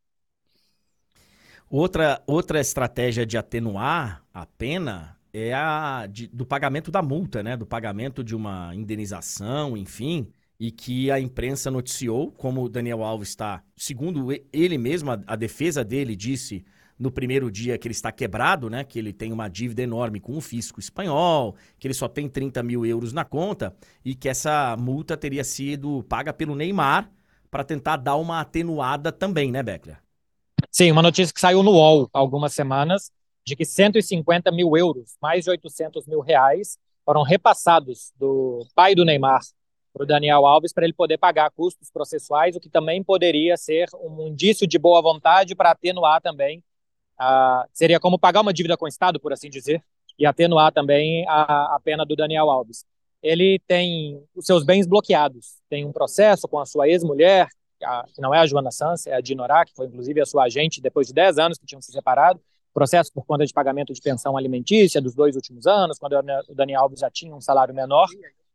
Outra, outra estratégia de atenuar a pena é a de, do pagamento da multa, né? Do pagamento de uma indenização, enfim, e que a imprensa noticiou, como o Daniel Alves está, segundo ele mesmo, a, a defesa dele disse no primeiro dia que ele está quebrado, né? Que ele tem uma dívida enorme com o fisco espanhol, que ele só tem 30 mil euros na conta e que essa multa teria sido paga pelo Neymar para tentar dar uma atenuada também, né, Beckler? Sim, uma notícia que saiu no UOL há algumas semanas de que 150 mil euros, mais de 800 mil reais, foram repassados do pai do Neymar para o Daniel Alves para ele poder pagar custos processuais, o que também poderia ser um indício de boa vontade para atenuar também Uh, seria como pagar uma dívida com o Estado, por assim dizer, e atenuar também a, a pena do Daniel Alves. Ele tem os seus bens bloqueados, tem um processo com a sua ex-mulher, que não é a Joana Sanz, é a Dinorá, que foi inclusive a sua agente depois de 10 anos que tinham se separado, processo por conta de pagamento de pensão alimentícia dos dois últimos anos, quando o Daniel Alves já tinha um salário menor,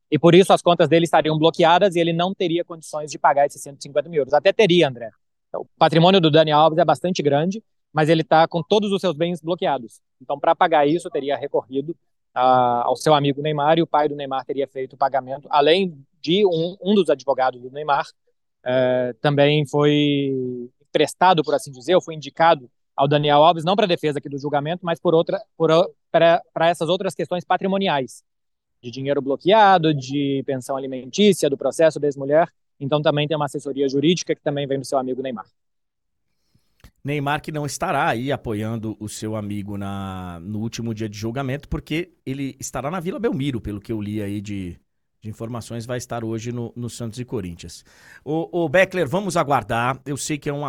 e por isso as contas dele estariam bloqueadas e ele não teria condições de pagar esses 150 mil euros. Até teria, André. O patrimônio do Daniel Alves é bastante grande, mas ele está com todos os seus bens bloqueados. Então, para pagar isso, teria recorrido a, ao seu amigo Neymar e o pai do Neymar teria feito o pagamento, além de um, um dos advogados do Neymar, é, também foi emprestado, por assim dizer, ou foi indicado ao Daniel Alves, não para defesa aqui do julgamento, mas por outra, para essas outras questões patrimoniais, de dinheiro bloqueado, de pensão alimentícia, do processo da ex-mulher. Então também tem uma assessoria jurídica que também vem do seu amigo Neymar. Neymar que não estará aí apoiando o seu amigo na, no último dia de julgamento, porque ele estará na Vila Belmiro, pelo que eu li aí de, de informações, vai estar hoje no, no Santos e Corinthians. O, o Beckler, vamos aguardar. Eu sei que é um,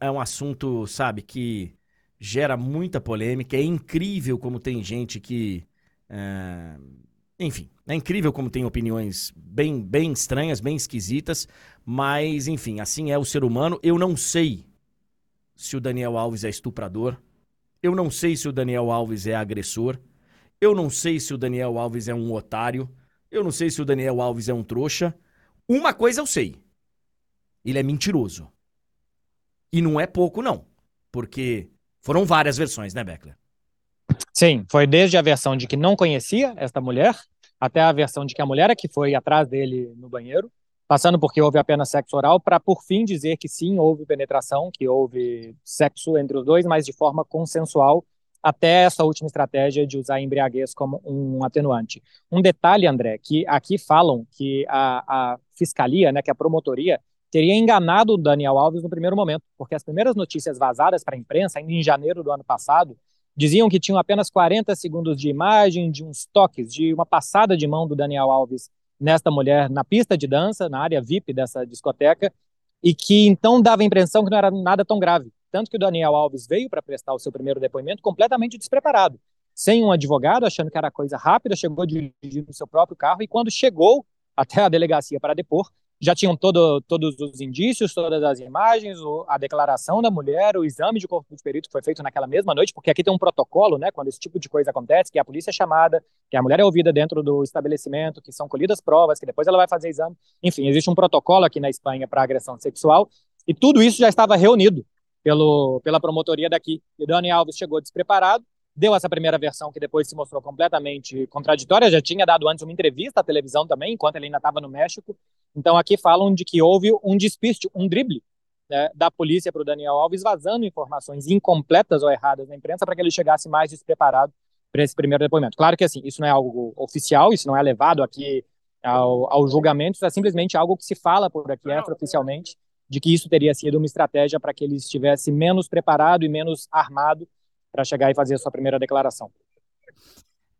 é um assunto, sabe, que gera muita polêmica. É incrível como tem gente que. É... Enfim, é incrível como tem opiniões bem, bem estranhas, bem esquisitas, mas enfim, assim é o ser humano. Eu não sei se o Daniel Alves é estuprador. Eu não sei se o Daniel Alves é agressor. Eu não sei se o Daniel Alves é um otário. Eu não sei se o Daniel Alves é um trouxa. Uma coisa eu sei. Ele é mentiroso. E não é pouco, não. Porque foram várias versões, né, Beckler? Sim, foi desde a versão de que não conhecia esta mulher, até a versão de que a mulher é que foi atrás dele no banheiro, passando porque houve apenas sexo oral, para por fim dizer que sim, houve penetração, que houve sexo entre os dois, mas de forma consensual, até essa última estratégia de usar a embriaguez como um atenuante. Um detalhe, André, que aqui falam que a, a fiscalia, né, que a promotoria, teria enganado o Daniel Alves no primeiro momento, porque as primeiras notícias vazadas para a imprensa, ainda em janeiro do ano passado, diziam que tinham apenas 40 segundos de imagem, de uns toques, de uma passada de mão do Daniel Alves nesta mulher na pista de dança, na área VIP dessa discoteca, e que então dava a impressão que não era nada tão grave. Tanto que o Daniel Alves veio para prestar o seu primeiro depoimento completamente despreparado, sem um advogado, achando que era coisa rápida, chegou dirigindo o seu próprio carro, e quando chegou até a delegacia para depor, já tinham todo, todos os indícios, todas as imagens, a declaração da mulher, o exame de corpo de perito que foi feito naquela mesma noite, porque aqui tem um protocolo, né, quando esse tipo de coisa acontece, que a polícia é chamada, que a mulher é ouvida dentro do estabelecimento, que são colhidas provas, que depois ela vai fazer exame. Enfim, existe um protocolo aqui na Espanha para agressão sexual, e tudo isso já estava reunido pelo, pela promotoria daqui. E o Dani Alves chegou despreparado, deu essa primeira versão que depois se mostrou completamente contraditória, já tinha dado antes uma entrevista à televisão também, enquanto ele ainda estava no México. Então aqui falam de que houve um despiste, um drible né, da polícia para o Daniel Alves, vazando informações incompletas ou erradas na imprensa para que ele chegasse mais despreparado para esse primeiro depoimento. Claro que assim, isso não é algo oficial, isso não é levado aqui ao, ao julgamento, isso é simplesmente algo que se fala por aqui extraoficialmente, de que isso teria sido uma estratégia para que ele estivesse menos preparado e menos armado para chegar e fazer a sua primeira declaração.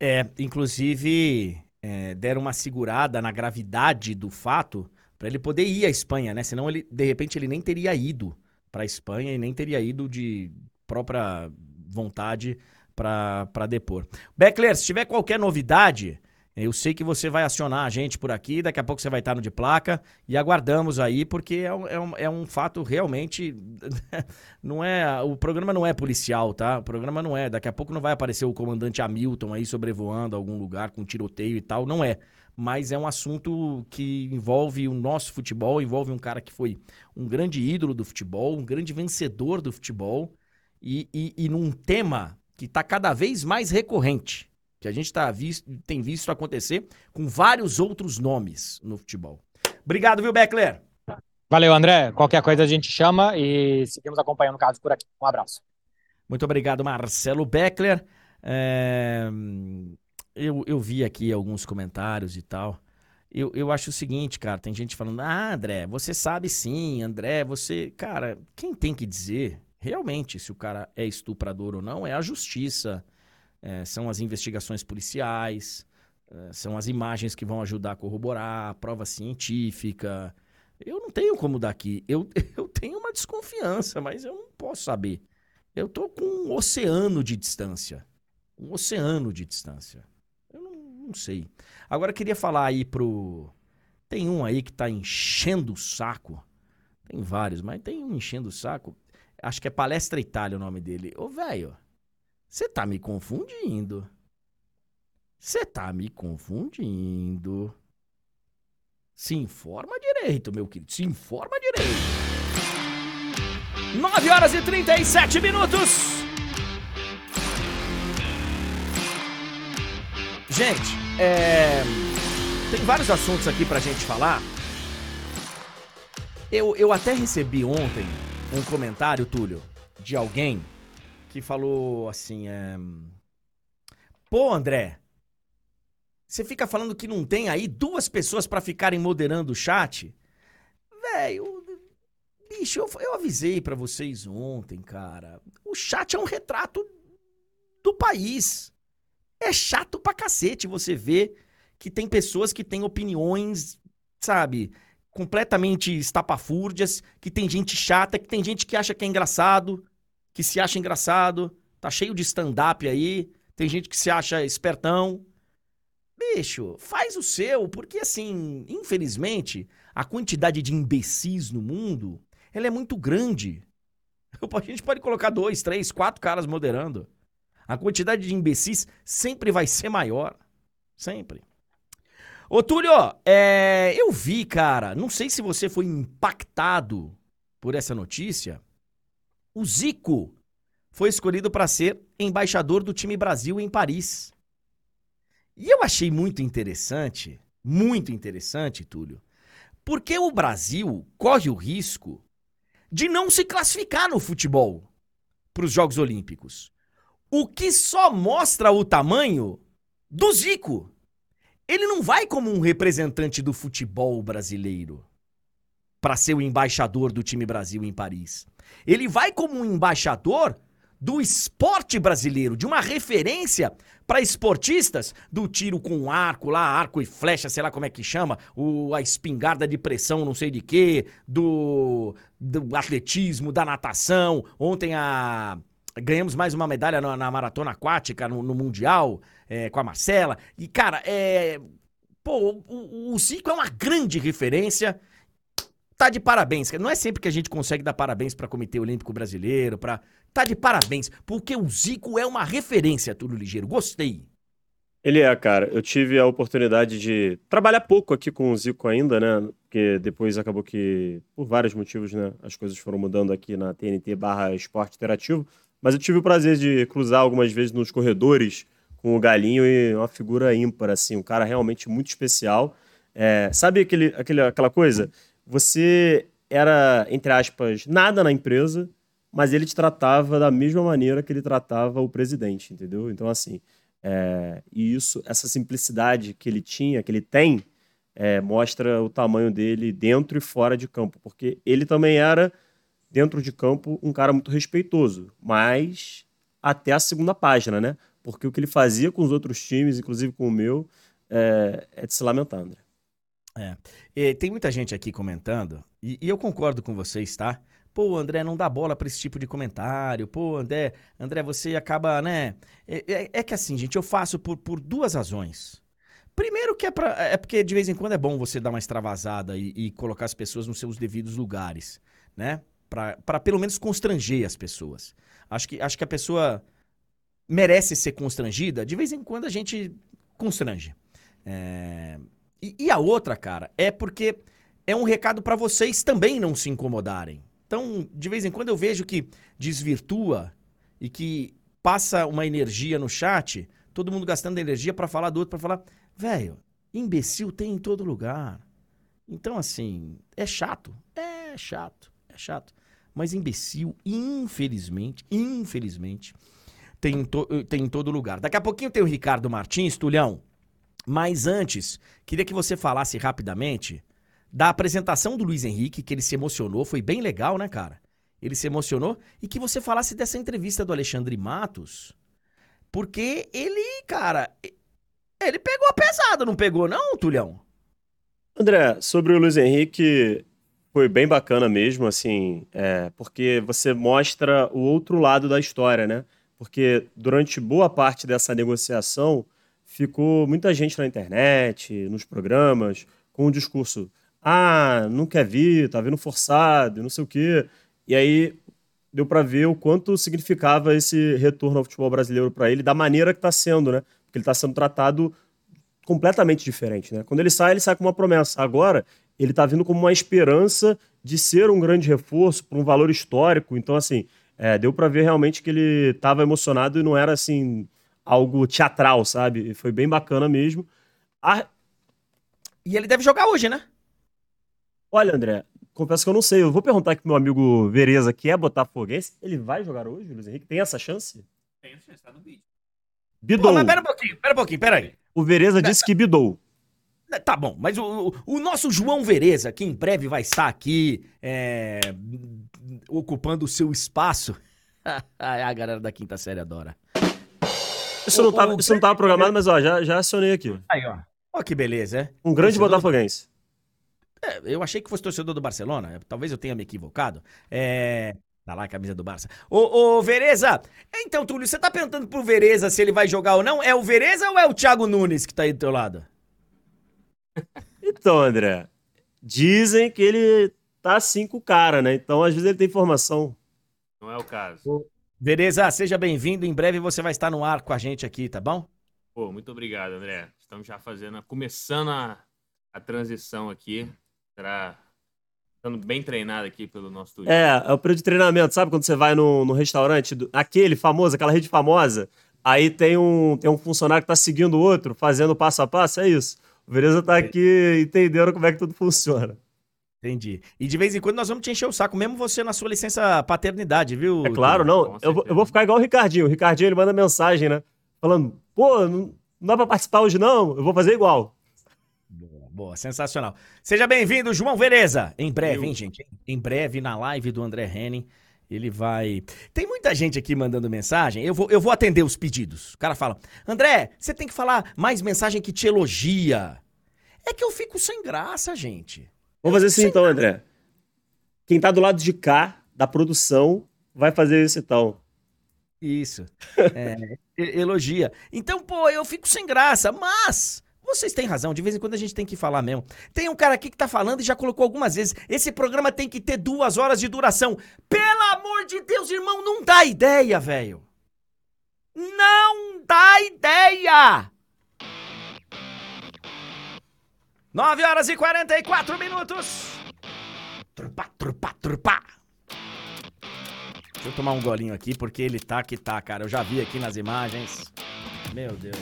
É, inclusive é, deram uma segurada na gravidade do fato para ele poder ir à Espanha, né? Senão ele, de repente, ele nem teria ido para a Espanha e nem teria ido de própria vontade para depor. Beckler, se tiver qualquer novidade, eu sei que você vai acionar a gente por aqui, daqui a pouco você vai estar no de placa e aguardamos aí, porque é um, é um, é um fato realmente. não é. O programa não é policial, tá? O programa não é. Daqui a pouco não vai aparecer o comandante Hamilton aí sobrevoando algum lugar com tiroteio e tal. Não é. Mas é um assunto que envolve o nosso futebol, envolve um cara que foi um grande ídolo do futebol, um grande vencedor do futebol, e, e, e num tema que está cada vez mais recorrente que a gente tá visto, tem visto acontecer com vários outros nomes no futebol. Obrigado, viu, Beckler? Valeu, André. Qualquer coisa a gente chama e seguimos acompanhando o caso por aqui. Um abraço. Muito obrigado, Marcelo Beckler. É... Eu, eu vi aqui alguns comentários e tal. Eu, eu acho o seguinte, cara, tem gente falando, ah, André, você sabe sim, André, você. Cara, quem tem que dizer realmente se o cara é estuprador ou não é a justiça é, são as investigações policiais, é, são as imagens que vão ajudar a corroborar, a prova científica. Eu não tenho como daqui. Eu, eu tenho uma desconfiança, mas eu não posso saber. Eu tô com um oceano de distância. Um oceano de distância. Eu não, não sei. Agora queria falar aí pro. Tem um aí que tá enchendo o saco. Tem vários, mas tem um enchendo o saco. Acho que é Palestra Itália o nome dele. Ô, velho, você tá me confundindo. Você tá me confundindo. Se informa direito, meu querido. Se informa direito. 9 horas e 37 minutos. Gente, é... tem vários assuntos aqui pra gente falar. Eu, eu até recebi ontem um comentário, Túlio, de alguém que falou assim: é... Pô, André, você fica falando que não tem aí duas pessoas para ficarem moderando o chat? Velho, bicho, eu, eu avisei para vocês ontem, cara. O chat é um retrato do país. É chato pra cacete você ver que tem pessoas que têm opiniões, sabe, completamente estapafúrdias, que tem gente chata, que tem gente que acha que é engraçado, que se acha engraçado, tá cheio de stand-up aí, tem gente que se acha espertão. Bicho, faz o seu, porque assim, infelizmente, a quantidade de imbecis no mundo, ela é muito grande. A gente pode colocar dois, três, quatro caras moderando. A quantidade de imbecis sempre vai ser maior. Sempre. Ô, Túlio, é, eu vi, cara, não sei se você foi impactado por essa notícia, o Zico foi escolhido para ser embaixador do time Brasil em Paris. E eu achei muito interessante, muito interessante, Túlio, porque o Brasil corre o risco de não se classificar no futebol para os Jogos Olímpicos. O que só mostra o tamanho do Zico. Ele não vai como um representante do futebol brasileiro para ser o embaixador do time Brasil em Paris. Ele vai como um embaixador do esporte brasileiro, de uma referência para esportistas do tiro com arco, lá, arco e flecha, sei lá como é que chama, o, a espingarda de pressão, não sei de quê, do, do atletismo, da natação. Ontem a ganhamos mais uma medalha na, na maratona aquática no, no Mundial é, com a Marcela. E, cara, é. Pô, o, o Zico é uma grande referência tá de parabéns. Não é sempre que a gente consegue dar parabéns para Comitê Olímpico Brasileiro, para tá de parabéns, porque o Zico é uma referência, tudo ligeiro. Gostei. Ele é, cara. Eu tive a oportunidade de trabalhar pouco aqui com o Zico ainda, né? Porque depois acabou que, por vários motivos, né? As coisas foram mudando aqui na TNT barra esporte interativo. Mas eu tive o prazer de cruzar algumas vezes nos corredores com o Galinho e uma figura ímpar, assim. Um cara realmente muito especial. É, sabe aquele, aquele, aquela coisa? Você era, entre aspas, nada na empresa, mas ele te tratava da mesma maneira que ele tratava o presidente, entendeu? Então, assim, é, e isso, essa simplicidade que ele tinha, que ele tem, é, mostra o tamanho dele dentro e fora de campo, porque ele também era, dentro de campo, um cara muito respeitoso, mas até a segunda página, né? Porque o que ele fazia com os outros times, inclusive com o meu, é, é de se lamentar, André. É. E tem muita gente aqui comentando, e, e eu concordo com vocês, tá? Pô, André, não dá bola pra esse tipo de comentário. Pô, André, André, você acaba, né? É, é, é que assim, gente, eu faço por, por duas razões. Primeiro que é, pra, é porque de vez em quando é bom você dar uma extravasada e, e colocar as pessoas nos seus devidos lugares, né? Pra pelo menos constranger as pessoas. Acho que, acho que a pessoa merece ser constrangida. De vez em quando a gente constrange. É... E, e a outra, cara, é porque é um recado pra vocês também não se incomodarem. Então, de vez em quando eu vejo que desvirtua e que passa uma energia no chat, todo mundo gastando energia pra falar do outro, pra falar, velho, imbecil tem em todo lugar. Então, assim, é chato. É chato, é chato. Mas imbecil, infelizmente, infelizmente, tem em, to- tem em todo lugar. Daqui a pouquinho tem o Ricardo Martins, Tulhão. Mas antes, queria que você falasse rapidamente da apresentação do Luiz Henrique, que ele se emocionou, foi bem legal, né, cara? Ele se emocionou e que você falasse dessa entrevista do Alexandre Matos, porque ele, cara, ele pegou a pesada, não pegou não, Tulhão? André, sobre o Luiz Henrique, foi bem bacana mesmo, assim, é, porque você mostra o outro lado da história, né? Porque durante boa parte dessa negociação ficou muita gente na internet, nos programas, com o discurso: ah, não quer vir, tá vindo forçado, não sei o quê. E aí deu pra ver o quanto significava esse retorno ao futebol brasileiro pra ele, da maneira que tá sendo, né? Porque ele tá sendo tratado completamente diferente, né? Quando ele sai, ele sai com uma promessa. Agora, ele tá vindo como uma esperança de ser um grande reforço por um valor histórico. Então, assim, é, deu pra ver realmente que ele tava emocionado e não era, assim, algo teatral, sabe? Foi bem bacana mesmo. A- E ele deve jogar hoje, né? Olha, André, confesso que eu não sei. Eu vou perguntar aqui pro meu amigo Vereza, que é botafoguense. Ele vai jogar hoje, Luiz Henrique? Tem essa chance? Tem chance, tá no vídeo. Pô, Bidou. mas pera um pouquinho, pera um pouquinho, pera aí. O Vereza disse que bidou. Tá bom, mas o, o- o nosso João Vereza, que em breve vai estar aqui é, ocupando o seu espaço. a galera da quinta série adora. Isso não tava, o- isso não tava programado, mas ó, já, já acionei aqui. Aí, ó. Ó que beleza, é? Um grande Torcedor- botafoguense. É, eu achei que fosse torcedor do Barcelona. Talvez eu tenha me equivocado. É. Tá lá a camisa do Barça. Ô, ô, Vereza! Então, Túlio, você tá perguntando pro Vereza se ele vai jogar ou não? É o Vereza ou é o Thiago Nunes que tá aí do teu lado? Então, André, dizem que ele tá assim com o cara, né? Então, às vezes ele tem informação. Não é o caso. Vereza, seja bem-vindo. Em breve você vai estar no ar com a gente aqui, tá bom? Pô, muito obrigado, André. Estamos já fazendo, começando a, a transição aqui. Será estando bem treinado aqui pelo nosso turismo. É, é o período de treinamento, sabe quando você vai no, no restaurante, do- aquele famoso, aquela rede famosa, aí tem um, tem um funcionário que tá seguindo o outro, fazendo passo a passo, é isso. O Vereza tá aqui entendendo como é que tudo funciona. Entendi. E de vez em quando nós vamos te encher o saco, mesmo você na sua licença paternidade, viu? É claro, não. Eu vou, eu vou ficar igual o Ricardinho. O Ricardinho ele manda mensagem, né? Falando, pô, não, não dá pra participar hoje, não. Eu vou fazer igual. Boa, boa, sensacional. Seja bem-vindo, João Vereza. Em breve, hein, gente? Em breve, na live do André Henning, ele vai. Tem muita gente aqui mandando mensagem. Eu vou, eu vou atender os pedidos. O cara fala: André, você tem que falar mais mensagem que te elogia. É que eu fico sem graça, gente. Vamos fazer assim Sim. então, André. Quem tá do lado de cá, da produção, vai fazer isso então. Isso. É, elogia. Então, pô, eu fico sem graça, mas vocês têm razão, de vez em quando a gente tem que falar mesmo. Tem um cara aqui que tá falando e já colocou algumas vezes. Esse programa tem que ter duas horas de duração. Pelo amor de Deus, irmão, não dá ideia, velho. Não dá ideia! 9 horas e 44 minutos. Trupá, trupá, trupá. Deixa eu tomar um golinho aqui, porque ele tá que tá, cara. Eu já vi aqui nas imagens. Meu Deus.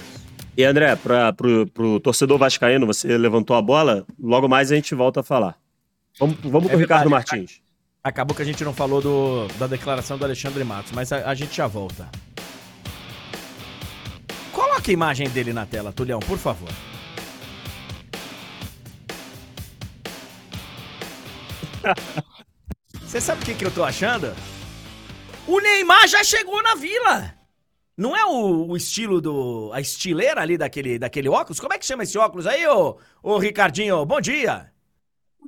E André, pra, pro, pro torcedor vascaíno, você levantou a bola, logo mais a gente volta a falar. Vamos, vamos É com o Ricardo Martins. Acabou que a gente não falou do, da declaração do Alexandre Matos, mas a, a gente já volta. Coloca a imagem dele na tela, Tulhão, por favor. Você sabe o que, que eu tô achando? O Neymar já chegou na vila! Não é o, o estilo do. a estileira ali daquele, daquele óculos? Como é que chama esse óculos aí, ô, ô Ricardinho? Bom dia!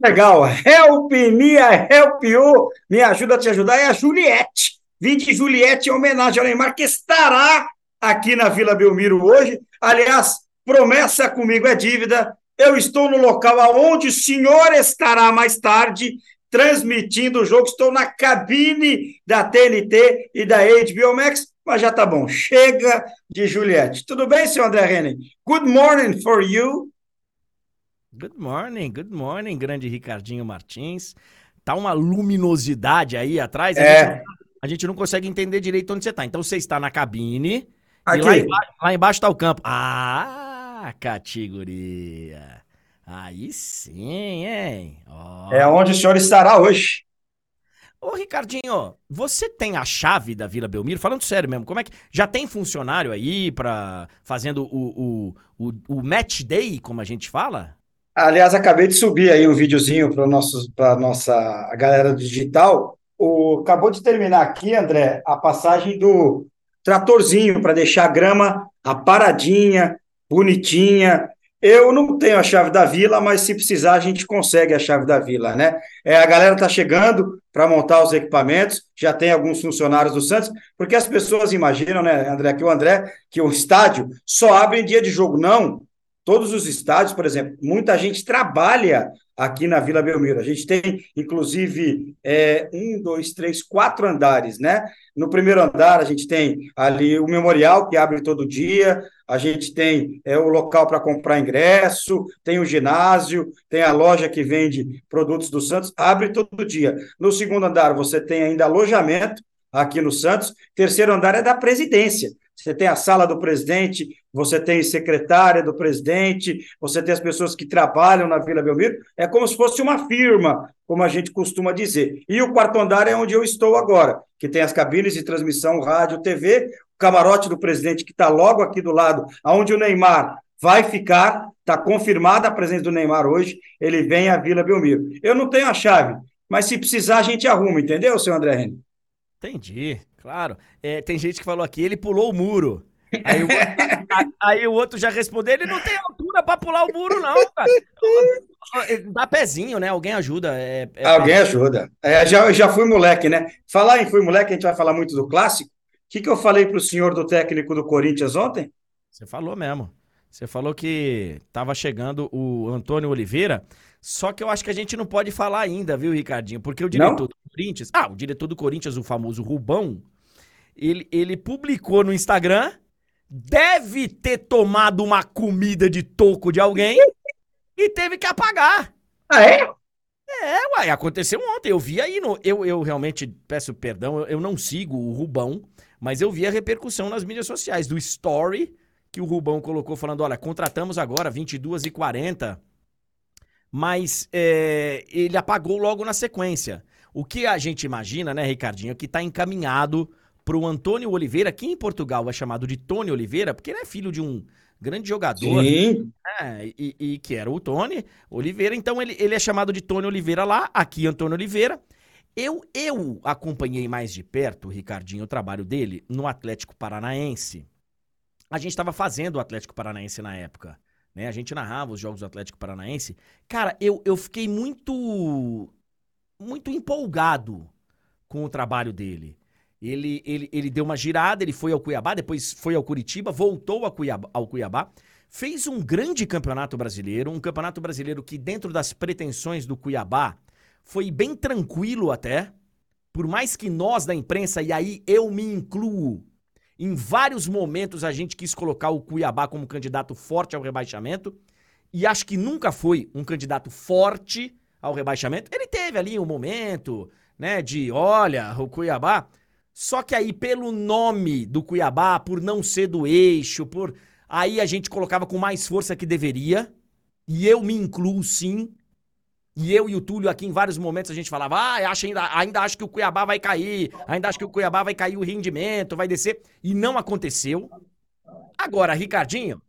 Legal, help me, help you, me ajuda a te ajudar, é a Juliette. Vim de Juliette em homenagem ao Neymar, que estará aqui na Vila Belmiro hoje. Aliás, promessa comigo é dívida. Eu estou no local aonde o senhor estará mais tarde, transmitindo o jogo. Estou na cabine da TNT e da HBO Max, mas já tá bom. Chega de Juliette. Tudo bem, senhor André Henning? Good morning for you. Good morning, good morning, grande Ricardinho Martins. Tá uma luminosidade aí atrás. A, É. gente, a gente não consegue entender direito onde você tá. Então você está na cabine. Aqui. E lá embaixo, lá embaixo tá o campo. Ah, categoria. Aí sim, hein? Ó. É onde o senhor estará hoje. Ô, Ricardinho, você tem a chave da Vila Belmiro? Falando sério mesmo, como é que. Já tem funcionário aí para fazendo o, o, o, o match day, como a gente fala? Aliás, acabei de subir aí um videozinho para para nossa a galera do digital. O, acabou de terminar aqui, André, a passagem do tratorzinho para deixar a grama aparadinha, bonitinha. Eu não tenho a chave da vila, mas se precisar a gente consegue a chave da vila, né? É, a galera está chegando para montar os equipamentos, já tem alguns funcionários do Santos, porque as pessoas imaginam, né, André, que o André, que o estádio só abre em dia de jogo. Não, Todos os estádios, por exemplo, muita gente trabalha aqui na Vila Belmiro. A gente tem, inclusive, é, um, dois, três, quatro andares, né? No primeiro andar, a gente tem ali o memorial, que abre todo dia, a gente tem é, o local para comprar ingresso, tem o ginásio, tem a loja que vende produtos do Santos, abre todo dia. No segundo andar, você tem ainda alojamento aqui no Santos. Terceiro andar é da presidência. Você tem a sala do presidente, você tem secretária do presidente, você tem as pessoas que trabalham na Vila Belmiro. É como se fosse uma firma, como a gente costuma dizer. E o quarto andar é onde eu estou agora, que tem as cabines de transmissão, rádio, TV, o camarote do presidente que está logo aqui do lado, aonde o Neymar vai ficar. Está confirmada a presença do Neymar hoje. Ele vem à Vila Belmiro. Eu não tenho a chave, mas se precisar a gente arruma, entendeu, seu André Henrique? Entendi, claro. É, tem gente que falou aqui, ele pulou o muro. Aí o, aí o outro já respondeu, ele não tem altura pra pular o muro, não, cara. Dá pezinho, né? Alguém ajuda. É, é- Alguém ajuda. É, já, já fui moleque, né? Falar em fui moleque, a gente vai falar muito do clássico. O que, que eu falei para o senhor do técnico do Corinthians ontem? Você falou mesmo. Você falou que tava chegando o Antônio Oliveira, só que eu acho que a gente não pode falar ainda, viu, Ricardinho? Porque o diretor Não? do Corinthians. Ah, o diretor do Corinthians, o famoso Rubão, ele, ele publicou no Instagram, deve ter tomado uma comida de toco de alguém e teve que apagar. Ah, é? É, uai, aconteceu ontem. Eu vi aí no. Eu, eu realmente peço perdão, eu, eu não sigo o Rubão, mas eu vi a repercussão nas mídias sociais do story que o Rubão colocou falando: olha, contratamos agora 22 e 40 mas é, ele apagou logo na sequência. O que a gente imagina, né, Ricardinho, é que tá encaminhado pro Antônio Oliveira, que em Portugal é chamado de Tony Oliveira, porque ele é filho de um grande jogador. Sim. É, e, e que era o Tony Oliveira. Então ele, ele é chamado de Tony Oliveira lá, aqui Antônio Oliveira. Eu, eu acompanhei mais de perto, Ricardinho, o trabalho dele no Atlético Paranaense. A gente estava fazendo o Atlético Paranaense na época. Né? A gente narrava os jogos do Atlético Paranaense. Cara, eu, eu fiquei muito. muito empolgado com o trabalho dele. Ele, ele, ele deu uma girada, ele foi ao Cuiabá, depois foi ao Curitiba, voltou Cuiabá, ao Cuiabá, fez um grande campeonato brasileiro, um campeonato brasileiro que, dentro das pretensões do Cuiabá, foi bem tranquilo até. Por mais que nós da imprensa, e aí eu me incluo, em vários momentos a gente quis colocar o Cuiabá como candidato forte ao rebaixamento, e acho que nunca foi um candidato forte ao rebaixamento. Ele teve ali um momento, né, de olha, o Cuiabá. Só que aí, pelo nome do Cuiabá, por não ser do eixo, por. Aí a gente colocava com mais força que deveria. E eu me incluo sim. E eu e o Túlio aqui em vários momentos a gente falava: ah, acho ainda, ainda acho que o Cuiabá vai cair, ainda acho que o Cuiabá vai cair o rendimento, vai descer. E não aconteceu. Agora, Ricardinho,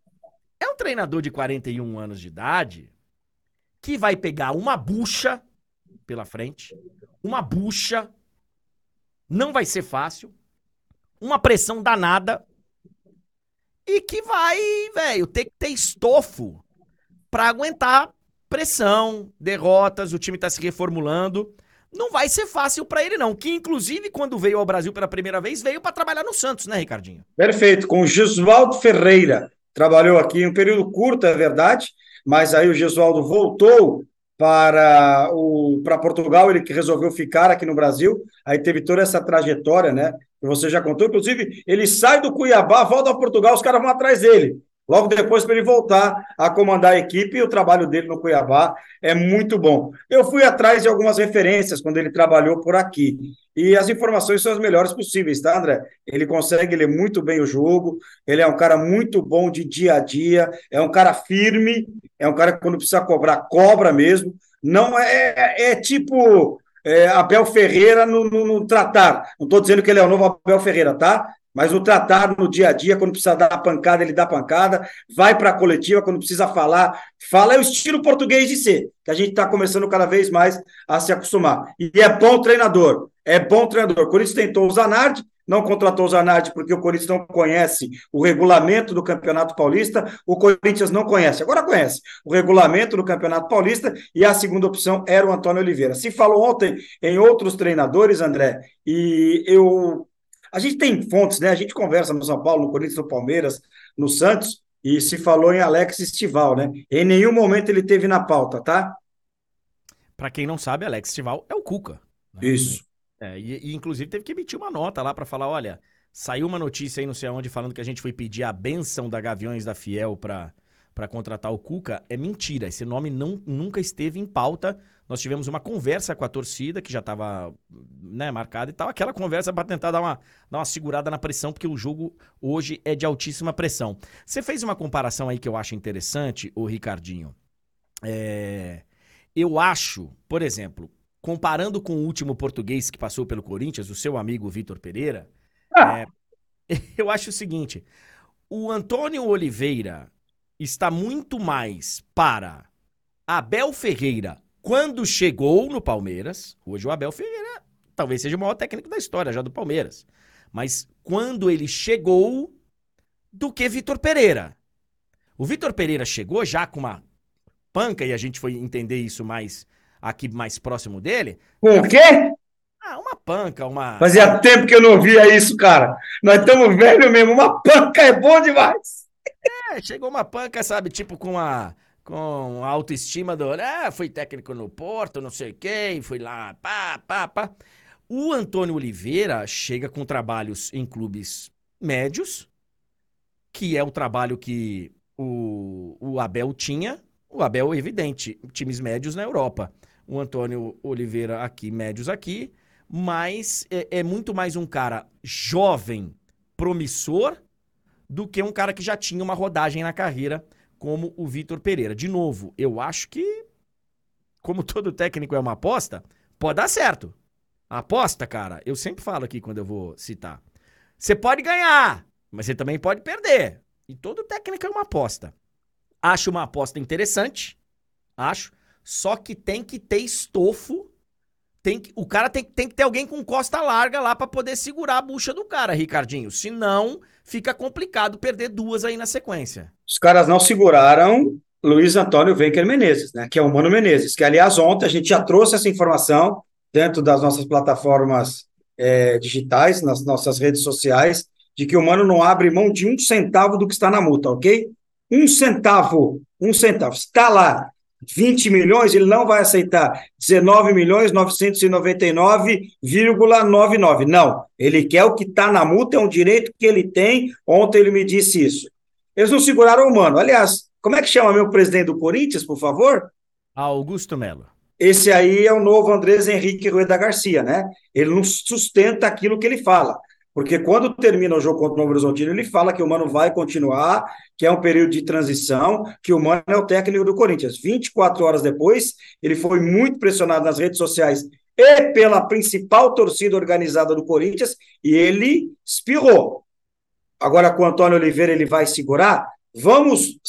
é um treinador de 41 anos de idade que vai pegar uma bucha pela frente, uma bucha, não vai ser fácil, uma pressão danada, e que vai, velho, ter que ter estofo pra aguentar pressão, derrotas, o time tá se reformulando. Não vai ser fácil pra ele não, que inclusive quando veio ao Brasil pela primeira vez, veio pra trabalhar no Santos, né, Ricardinho? Perfeito, com o Gesualdo Ferreira. Trabalhou aqui em um período curto, é verdade, mas aí o Gesualdo voltou para, o, para Portugal, ele resolveu ficar aqui no Brasil, aí teve toda essa trajetória, né? Que você já contou. Inclusive, ele sai do Cuiabá, volta a Portugal, os caras vão atrás dele. Logo depois, para ele voltar a comandar a equipe, e o trabalho dele no Cuiabá é muito bom. Eu fui atrás de algumas referências quando ele trabalhou por aqui. E as informações são as melhores possíveis, tá, André? Ele consegue ler muito bem o jogo, ele é um cara muito bom de dia a dia, é um cara firme, é um cara que quando precisa cobrar, cobra mesmo. Não é, é, é tipo é, Abel Ferreira no, no, no tratar. Não estou dizendo que ele é o novo Abel Ferreira, tá? Mas no tratar no dia a dia, quando precisa dar pancada, ele dá pancada, vai para a coletiva, quando precisa falar, fala, é o estilo português de ser, que a gente está começando cada vez mais a se acostumar. E é bom treinador, é bom treinador. O Corinthians tentou o Zanardi, não contratou o Zanardi porque o Corinthians não conhece o regulamento do Campeonato Paulista, o Corinthians não conhece, agora conhece o regulamento do Campeonato Paulista e a segunda opção era o Antônio Oliveira. Se falou ontem em outros treinadores, André, e eu a gente tem fontes, né? A gente conversa no São Paulo, no Corinthians, no Palmeiras, no Santos, e se falou em Alex Estival, né? Em nenhum momento ele teve na pauta, tá? Para quem não sabe, Alex Estival é o Cuca. Né? Isso. É, e, e, inclusive teve que emitir uma nota lá para falar, olha, saiu uma notícia aí não sei aonde falando que a gente foi pedir a benção da Gaviões da Fiel para para contratar o Cuca é mentira. Esse nome não, nunca esteve em pauta. Nós tivemos uma conversa com a torcida que já estava né, marcada e tal. Aquela conversa para tentar dar uma, dar uma segurada na pressão, porque o jogo hoje é de altíssima pressão. Você fez uma comparação aí que eu acho interessante, o Ricardinho. É, eu acho, por exemplo, comparando com o último português que passou pelo Corinthians, o seu amigo Vitor Pereira, ah. é, eu acho o seguinte: o Antônio Oliveira está muito mais para Abel Ferreira quando chegou no Palmeiras. Hoje o Abel Ferreira talvez seja o maior técnico da história já do Palmeiras. Mas quando ele chegou, do que Vitor Pereira. O Vitor Pereira chegou já com uma panca, e a gente foi entender isso mais aqui mais próximo dele. Com o quê? Ah, uma panca, uma. Fazia tempo que eu não via isso, cara. Nós estamos velhos mesmo. Uma panca é bom demais. É, chegou uma panca, sabe, tipo com a com a autoestima do, ah, fui técnico no Porto, não sei quem, fui lá, pá, pá, pá. O Antônio Oliveira chega com trabalhos em clubes médios, que é o trabalho que o, o Abel tinha. O Abel, evidente, times médios na Europa. O Antônio Oliveira aqui, médios aqui, mas é, é muito mais um cara jovem, promissor, do que um cara que já tinha uma rodagem na carreira, como o Vitor Pereira. De novo, eu acho que, como todo técnico é uma aposta, pode dar certo. A aposta, cara, eu sempre falo aqui quando eu vou citar. Você pode ganhar, mas você também pode perder. E todo técnico é uma aposta. Acho uma aposta interessante, acho. Só que tem que ter estofo. Tem que, o cara tem, tem que ter alguém com costa larga lá para poder segurar a bucha do cara, Ricardinho. Senão, fica complicado perder duas aí na sequência. Os caras não seguraram Luiz Antônio Venker Menezes, né? Que é o Mano Menezes. Que, aliás, ontem a gente já trouxe essa informação dentro das nossas plataformas é, digitais, nas nossas redes sociais, de que o Mano não abre mão de um centavo do que está na multa, ok? Um centavo, um centavo. Está lá 20 milhões, ele não vai aceitar 19 milhões 999,99. Não, ele quer o que está na multa, é um direito que ele tem. Ontem ele me disse isso. Eles não seguraram o mano. Aliás, como é que chama meu presidente do Corinthians, por favor? Augusto Melo. Esse aí é o novo Andrés Henrique Rueda Garcia, né? Ele não sustenta aquilo que ele fala. Porque quando termina o jogo contra o Novo Horizontino, ele fala que o Mano vai continuar, que é um período de transição, que o Mano é o técnico do Corinthians. 24 horas depois, ele foi muito pressionado nas redes sociais e pela principal torcida organizada do Corinthians, e ele espirrou. Agora, com o Antônio Oliveira, ele vai segurar? Vamos,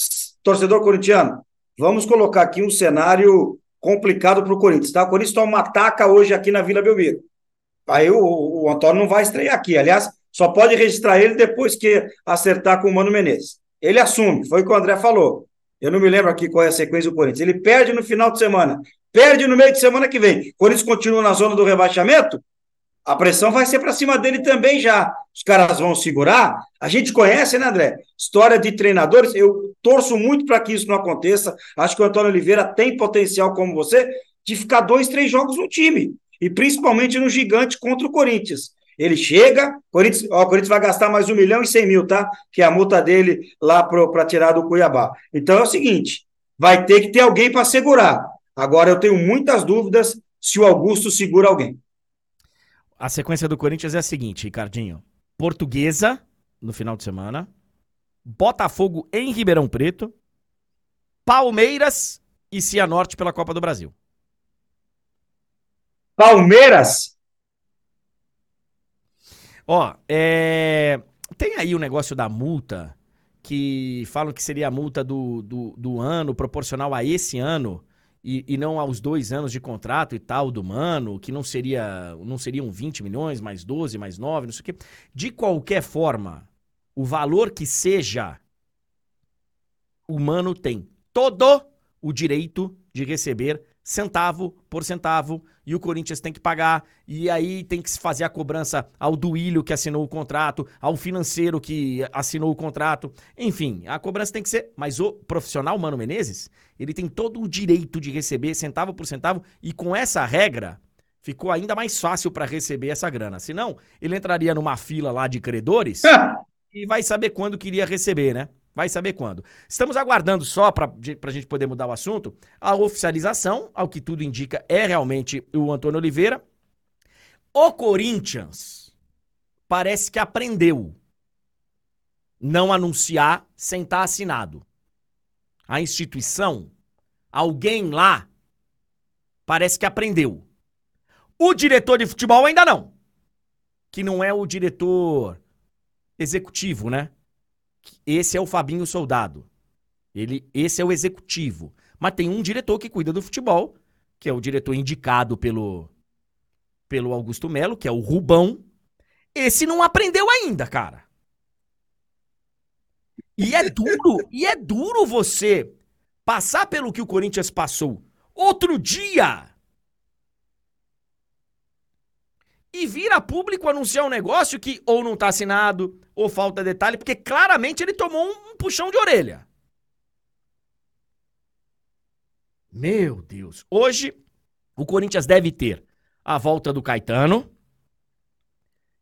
torcedor corintiano, vamos colocar aqui um cenário complicado para o Corinthians. Tá? O Corinthians toma uma hoje aqui na Vila Belmiro. Aí o, o Antônio não vai estrear aqui. Aliás, só pode registrar ele depois que acertar com o Mano Menezes. Ele assume, foi o que o André falou. Eu não me lembro aqui qual é a sequência do Corinthians. Ele perde no final de semana, perde no meio de semana que vem. O Corinthians continua na zona do rebaixamento, a pressão vai ser para cima dele também já. Os caras vão segurar. A gente conhece, né, André? História de treinadores. Eu torço muito para que isso não aconteça. Acho que o Antônio Oliveira tem potencial, como você, de ficar dois, três jogos no time. E principalmente no gigante contra o Corinthians. Ele chega, Corinthians, ó, o Corinthians vai gastar mais um milhão e cem mil, tá? Que é a multa dele lá para tirar do Cuiabá. Então é o seguinte: vai ter que ter alguém para segurar. Agora eu tenho muitas dúvidas se o Augusto segura alguém. A sequência do Corinthians é a seguinte, Ricardinho: Portuguesa no final de semana, Botafogo em Ribeirão Preto, Palmeiras e Cianorte pela Copa do Brasil. Palmeiras? Ó, é... tem aí o negócio da multa, que falam que seria a multa do, do, do ano, proporcional a esse ano, e, e, não aos dois anos de contrato e tal do Mano, que não seria não seriam 20 milhões, mais 12, mais 9, não sei o quê. De qualquer forma, o valor que seja, o Mano tem todo o direito de receber centavo por centavo e o Corinthians tem que pagar e aí tem que se fazer a cobrança ao Duílio que assinou o contrato, ao financeiro que assinou o contrato. Enfim, a cobrança tem que ser, mas o profissional Mano Menezes, ele tem todo o direito de receber centavo por centavo e com essa regra ficou ainda mais fácil para receber essa grana. Senão, ele entraria numa fila lá de credores e vai saber quando queria receber, né? Vai saber quando. Estamos aguardando só, para a gente poder mudar o assunto, a oficialização, ao que tudo indica, é realmente o Antônio Oliveira. O Corinthians parece que aprendeu não anunciar sem estar tá assinado. A instituição, alguém lá, parece que aprendeu. O diretor de futebol ainda não. Que não é o diretor executivo, né? Esse é o Fabinho Soldado. Ele, esse é o executivo. Mas tem um diretor que cuida do futebol, que é o diretor indicado pelo pelo Augusto Melo, que é o Rubão. Esse não aprendeu ainda, cara. E é duro, e é duro você passar pelo que o Corinthians passou outro dia e vir a público anunciar um negócio que ou não está assinado, ou falta detalhe, porque claramente ele tomou um puxão de orelha. Meu Deus. Hoje, o Corinthians deve ter a volta do Caetano.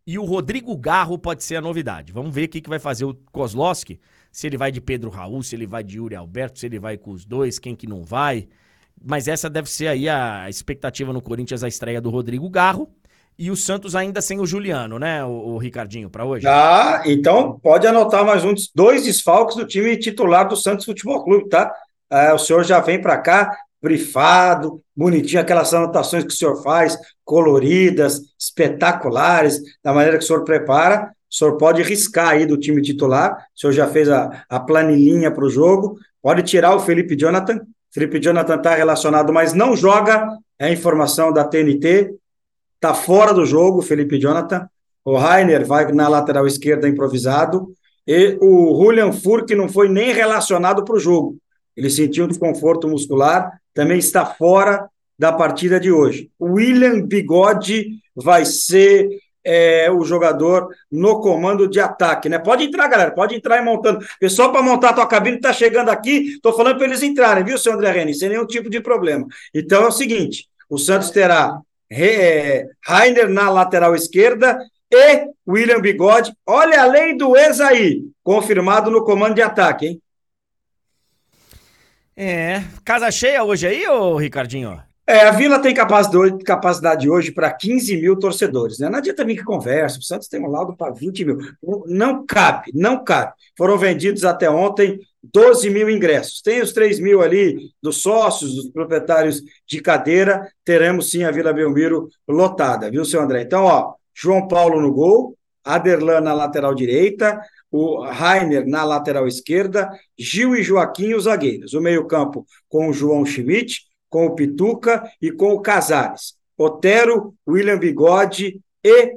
E o Rodrigo Garro pode ser a novidade. Vamos ver o que, que vai fazer o Kozlowski. Se ele vai de Pedro Raul, se ele vai de Yuri Alberto, se ele vai com os dois, quem que não vai. Mas essa deve ser aí a expectativa no Corinthians, a estreia do Rodrigo Garro. E o Santos ainda sem o Juliano, né, o, o Ricardinho, para hoje? Ah, então pode anotar mais um, dois desfalques do time titular do Santos Futebol Clube, tá? É, o senhor já vem para cá, brifado, bonitinho, aquelas anotações que o senhor faz, coloridas, espetaculares, da maneira que o senhor prepara. O senhor pode riscar aí do time titular, o senhor já fez a, a planilhinha para o jogo, pode tirar o Felipe Jonathan. Felipe Jonathan está relacionado, mas não joga, é informação da TNT, está fora do jogo, Felipe Jonathan. O Rainer vai na lateral esquerda improvisado. E o Julian Furk não foi nem relacionado para o jogo. Ele sentiu um desconforto muscular, também está fora da partida de hoje. O William Bigode vai ser é, o jogador no comando de ataque, né? Pode entrar, galera, pode entrar e montando. Pessoal, para montar a tua cabine, está chegando aqui, estou falando para eles entrarem, viu, seu André Reni? Sem nenhum tipo de problema. Então é o seguinte: o Santos terá Rainer na lateral esquerda e William Bigode. Olha a lei do ex aí, confirmado no comando de ataque, hein? É, casa cheia hoje aí, ô Ricardinho? É, a Vila tem capacidade, capacidade hoje para 15 mil torcedores, né? Não adianta vir que conversa, o Santos tem um laudo para 20 mil. Não cabe, não cabe. Foram vendidos até ontem 12 mil ingressos. Tem os 3 mil ali dos sócios, dos proprietários de cadeira, teremos sim a Vila Belmiro lotada, viu, seu André? Então, ó, João Paulo no gol, Aderlan na lateral direita, o Rainer na lateral esquerda, Gil e Joaquim os zagueiros. O meio-campo com o João Schmidt, com o Pituca e com o Casares. Otero, William Bigode e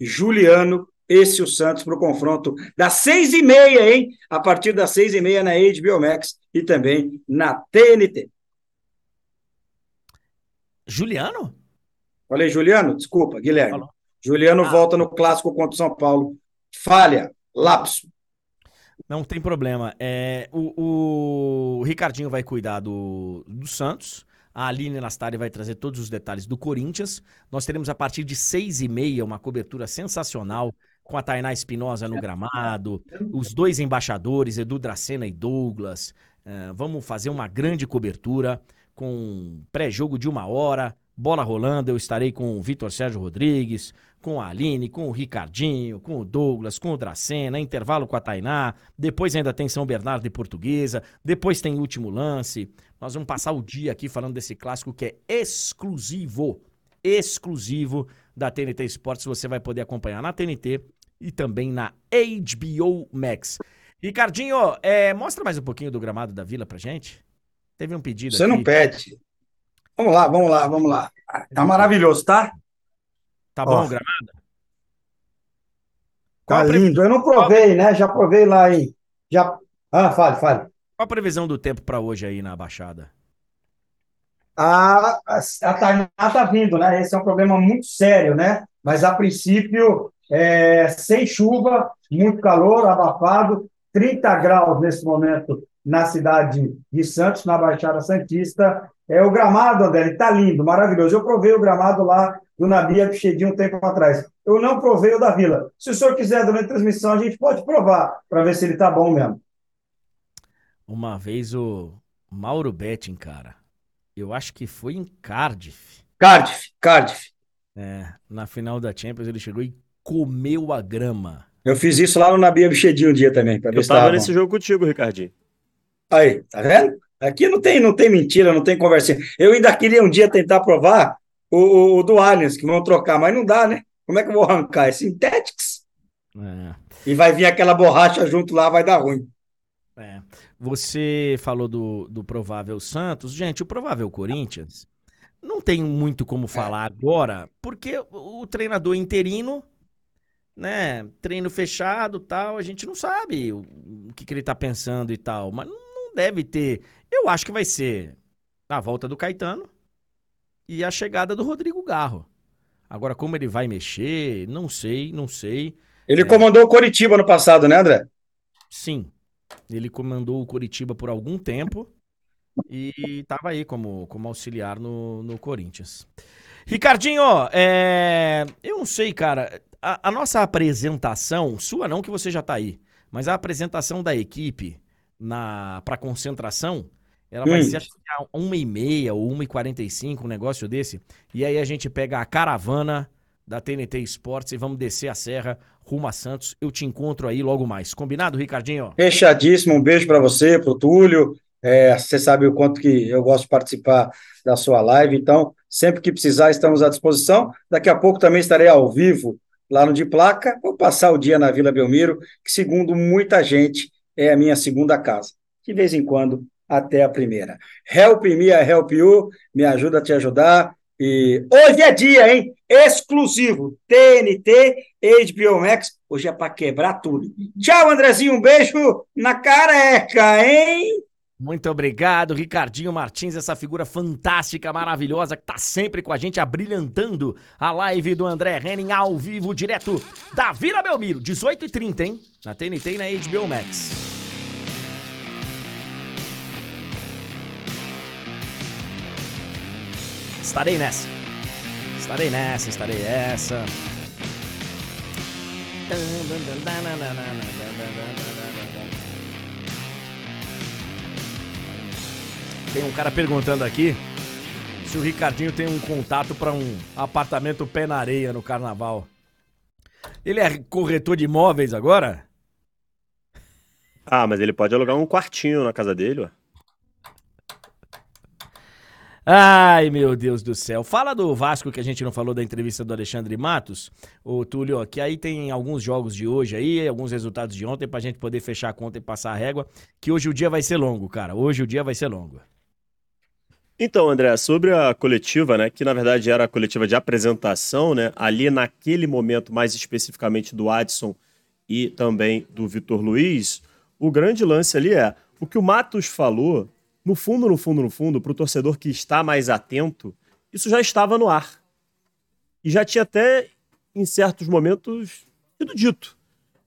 Juliano esse o Santos para o confronto das seis e meia, hein? A partir das seis e meia na HBO Max e também na TNT. Juliano? Falei, Juliano? Desculpa, Guilherme. Falou. Juliano Ah. volta no clássico contra o São Paulo. Falha, lapso. Não tem problema. É, o, o Ricardinho vai cuidar do, do Santos. A Aline Nastari vai trazer todos os detalhes do Corinthians. Nós teremos a partir de seis e meia uma cobertura sensacional com a Tainá Espinosa no gramado, os dois embaixadores, Edu Dracena e Douglas. É, vamos fazer uma grande cobertura com pré-jogo de uma hora, bola rolando. Eu estarei com o Vitor Sérgio Rodrigues, com a Aline, com o Ricardinho, com o Douglas, com o Dracena, intervalo com a Tainá, depois ainda tem São Bernardo e Portuguesa, depois tem último lance. Nós vamos passar o dia aqui falando desse clássico que é exclusivo, exclusivo da TNT Esportes. Você vai poder acompanhar na TNT e também na HBO Max. Ricardinho, é, mostra mais um pouquinho do gramado da Vila pra gente. Teve um pedido Você aqui. não pede. Vamos lá, vamos lá, vamos lá. Tá maravilhoso, tá? Tá bom Ó. o gramado? Tá Qual a, previ- lindo. Eu não provei, né? Já provei lá em. Já... Ah, fale, fale. qual a previsão do tempo pra hoje aí na Baixada? A, a, a Tainá tá vindo, né? Esse é um problema muito sério, né? Mas a princípio, é, sem chuva, muito calor, abafado, 30 graus nesse momento na cidade de Santos, na Baixada Santista. É o gramado, André, ele tá lindo, maravilhoso. Eu provei o gramado lá do Nabia Pichedinho um tempo atrás. Eu não provei o da Vila. Se o senhor quiser, durante a transmissão, a gente pode provar para ver se ele tá bom mesmo. Uma vez o Mauro Betting, cara, eu acho que foi em Cardiff, Cardiff, Cardiff. é, na final da Champions, ele chegou e comeu a grama. Eu fiz isso lá no Nabia Bichedinho um dia também, para ver Eu se tava tava bom. nesse jogo contigo, Ricardinho. Aí, tá vendo? Aqui não tem, não tem mentira, não tem conversinha. Eu ainda queria um dia tentar provar o, o, o do Allianz, que vão trocar, mas não dá, né? Como é que eu vou arrancar? É Synthetics. É, E vai vir aquela borracha junto lá, vai dar ruim. é. Você falou do, do provável Santos. Gente, o provável Corinthians não tem muito como falar agora, porque o treinador interino, né? Treino fechado tal, a gente não sabe o, o que, que ele tá pensando e tal, mas não, deve ter. Eu acho que vai ser a volta do Caetano e a chegada do Rodrigo Garro. Agora, como ele vai mexer, não sei, não sei. Ele É. comandou o Coritiba no passado, né, André? Sim, ele comandou o Coritiba por algum tempo e estava aí como, como auxiliar no, no Corinthians. Ricardinho, é, eu não sei, cara. A, a nossa apresentação, sua não, que você já tá aí, mas a apresentação da equipe na para concentração, ela vai Hum. ser acho que a uma e meia ou uma e quarenta e cinco, um negócio desse. E aí a gente pega a caravana da TNT Esportes e vamos descer a serra rumo a Santos. Eu te encontro aí logo mais. Combinado, Ricardinho? Fechadíssimo, um beijo para você, para o Túlio. É, você sabe o quanto que eu gosto de participar da sua live, então, sempre que precisar, estamos à disposição. Daqui a pouco também estarei ao vivo lá no De Placa. Vou passar o dia na Vila Belmiro, que, segundo muita gente, é a minha segunda casa. De vez em quando, até a primeira. Help me, I help you, me ajuda a te ajudar. E hoje é dia, hein? Exclusivo. TNT, HBO Max. Hoje é para quebrar tudo. Tchau, Andrezinho. Um beijo na careca, hein? Muito obrigado, Ricardinho Martins, essa figura fantástica, maravilhosa, que tá sempre com a gente, abrilhantando a live do André Henning ao vivo, direto da Vila Belmiro, 18h30, hein? Na TNT e na HBO Max. Estarei nessa. Estarei nessa, estarei essa. Tem um cara perguntando aqui se o Ricardinho tem um contato para um apartamento pé na areia no carnaval. Ele é corretor de imóveis agora? Ah, mas ele pode alugar um quartinho na casa dele, ó. Ai, meu Deus do céu. Fala do Vasco que a gente não falou da entrevista do Alexandre Matos. Ô, Túlio, que aí tem alguns jogos de hoje aí, alguns resultados de ontem pra gente poder fechar a conta e passar a régua, que hoje o dia vai ser longo, cara. Hoje o dia vai ser longo. Então, André, sobre a coletiva, né, que na verdade era a coletiva de apresentação, né, ali naquele momento, mais especificamente do Adson e também do Vitor Luiz, o grande lance ali é o que o Matos falou, no fundo, no fundo, no fundo, para o torcedor que está mais atento, isso já estava no ar. E já tinha até, em certos momentos, sido dito.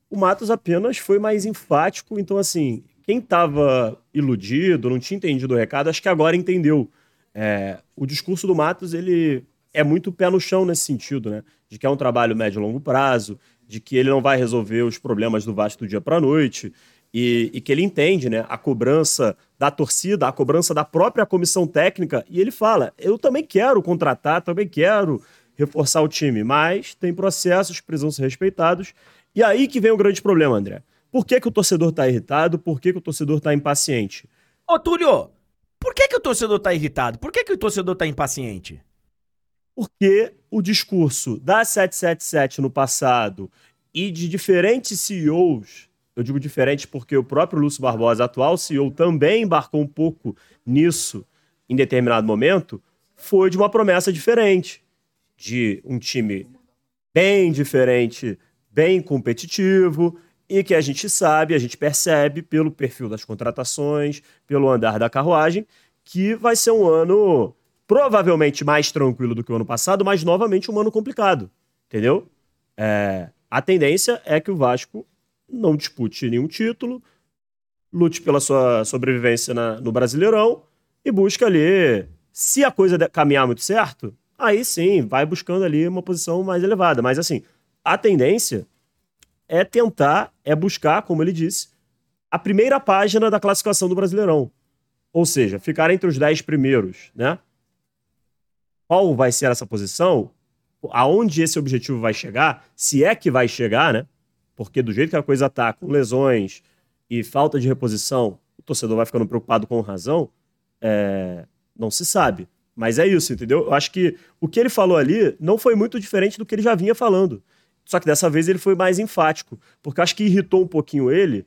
O Matos apenas foi mais enfático, então, assim, quem estava iludido, não tinha entendido o recado, acho que agora entendeu. É, o discurso do Matos ele é muito pé no chão nesse sentido, né? De que é um trabalho médio e longo prazo, de que ele não vai resolver os problemas do Vasco do dia para noite, e, e, que ele entende né, a cobrança da torcida, a cobrança da própria comissão técnica, e ele fala: eu também quero contratar, também quero reforçar o time, mas tem processos que precisam ser respeitados. E aí que vem o grande problema, André. Por que, que o torcedor está irritado? Por que, que o torcedor está impaciente? Ô, Túlio, por que, que o torcedor está irritado? Por que, que o torcedor está impaciente? Porque o discurso da 777 no passado e de diferentes CEOs, eu digo diferente porque o próprio Lúcio Barbosa, atual CEO, também embarcou um pouco nisso em determinado momento, foi de uma promessa diferente, de um time bem diferente, bem competitivo, e que a gente sabe, a gente percebe pelo perfil das contratações, pelo andar da carruagem, que vai ser um ano provavelmente mais tranquilo do que o ano passado, mas novamente um ano complicado, entendeu? É, a tendência é que o Vasco não dispute nenhum título, lute pela sua sobrevivência na, no Brasileirão e busque ali, se a coisa caminhar muito certo, aí sim, vai buscando ali uma posição mais elevada. Mas assim, a tendência é tentar, é buscar, como ele disse, a primeira página da classificação do Brasileirão. Ou seja, ficar entre os dez primeiros, né? Qual vai ser essa posição? Aonde esse objetivo vai chegar? Se é que vai chegar, né? Porque do jeito que a coisa tá, com lesões e falta de reposição, o torcedor vai ficando preocupado com razão, é... não se sabe. Mas é isso, entendeu? Eu acho que o que ele falou ali não foi muito diferente do que ele já vinha falando. Só que dessa vez ele foi mais enfático, porque acho que irritou um pouquinho ele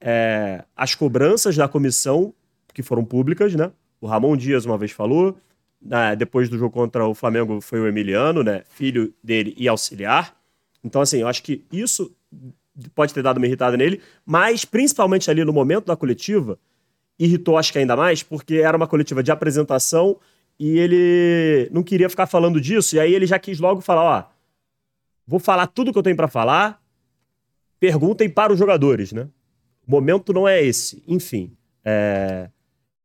é, as cobranças da comissão, que foram públicas, né? O Ramon Dias uma vez falou, né? depois do jogo contra o Flamengo foi o Emiliano, né? Filho dele e auxiliar. Então, assim, eu acho que isso pode ter dado uma irritada nele, mas principalmente ali no momento da coletiva, irritou acho que ainda mais, porque era uma coletiva de apresentação e ele não queria ficar falando disso, e aí ele já quis logo falar, ó, Vou falar tudo que eu tenho para falar. Perguntem para os jogadores, né? O momento não é esse. Enfim, é...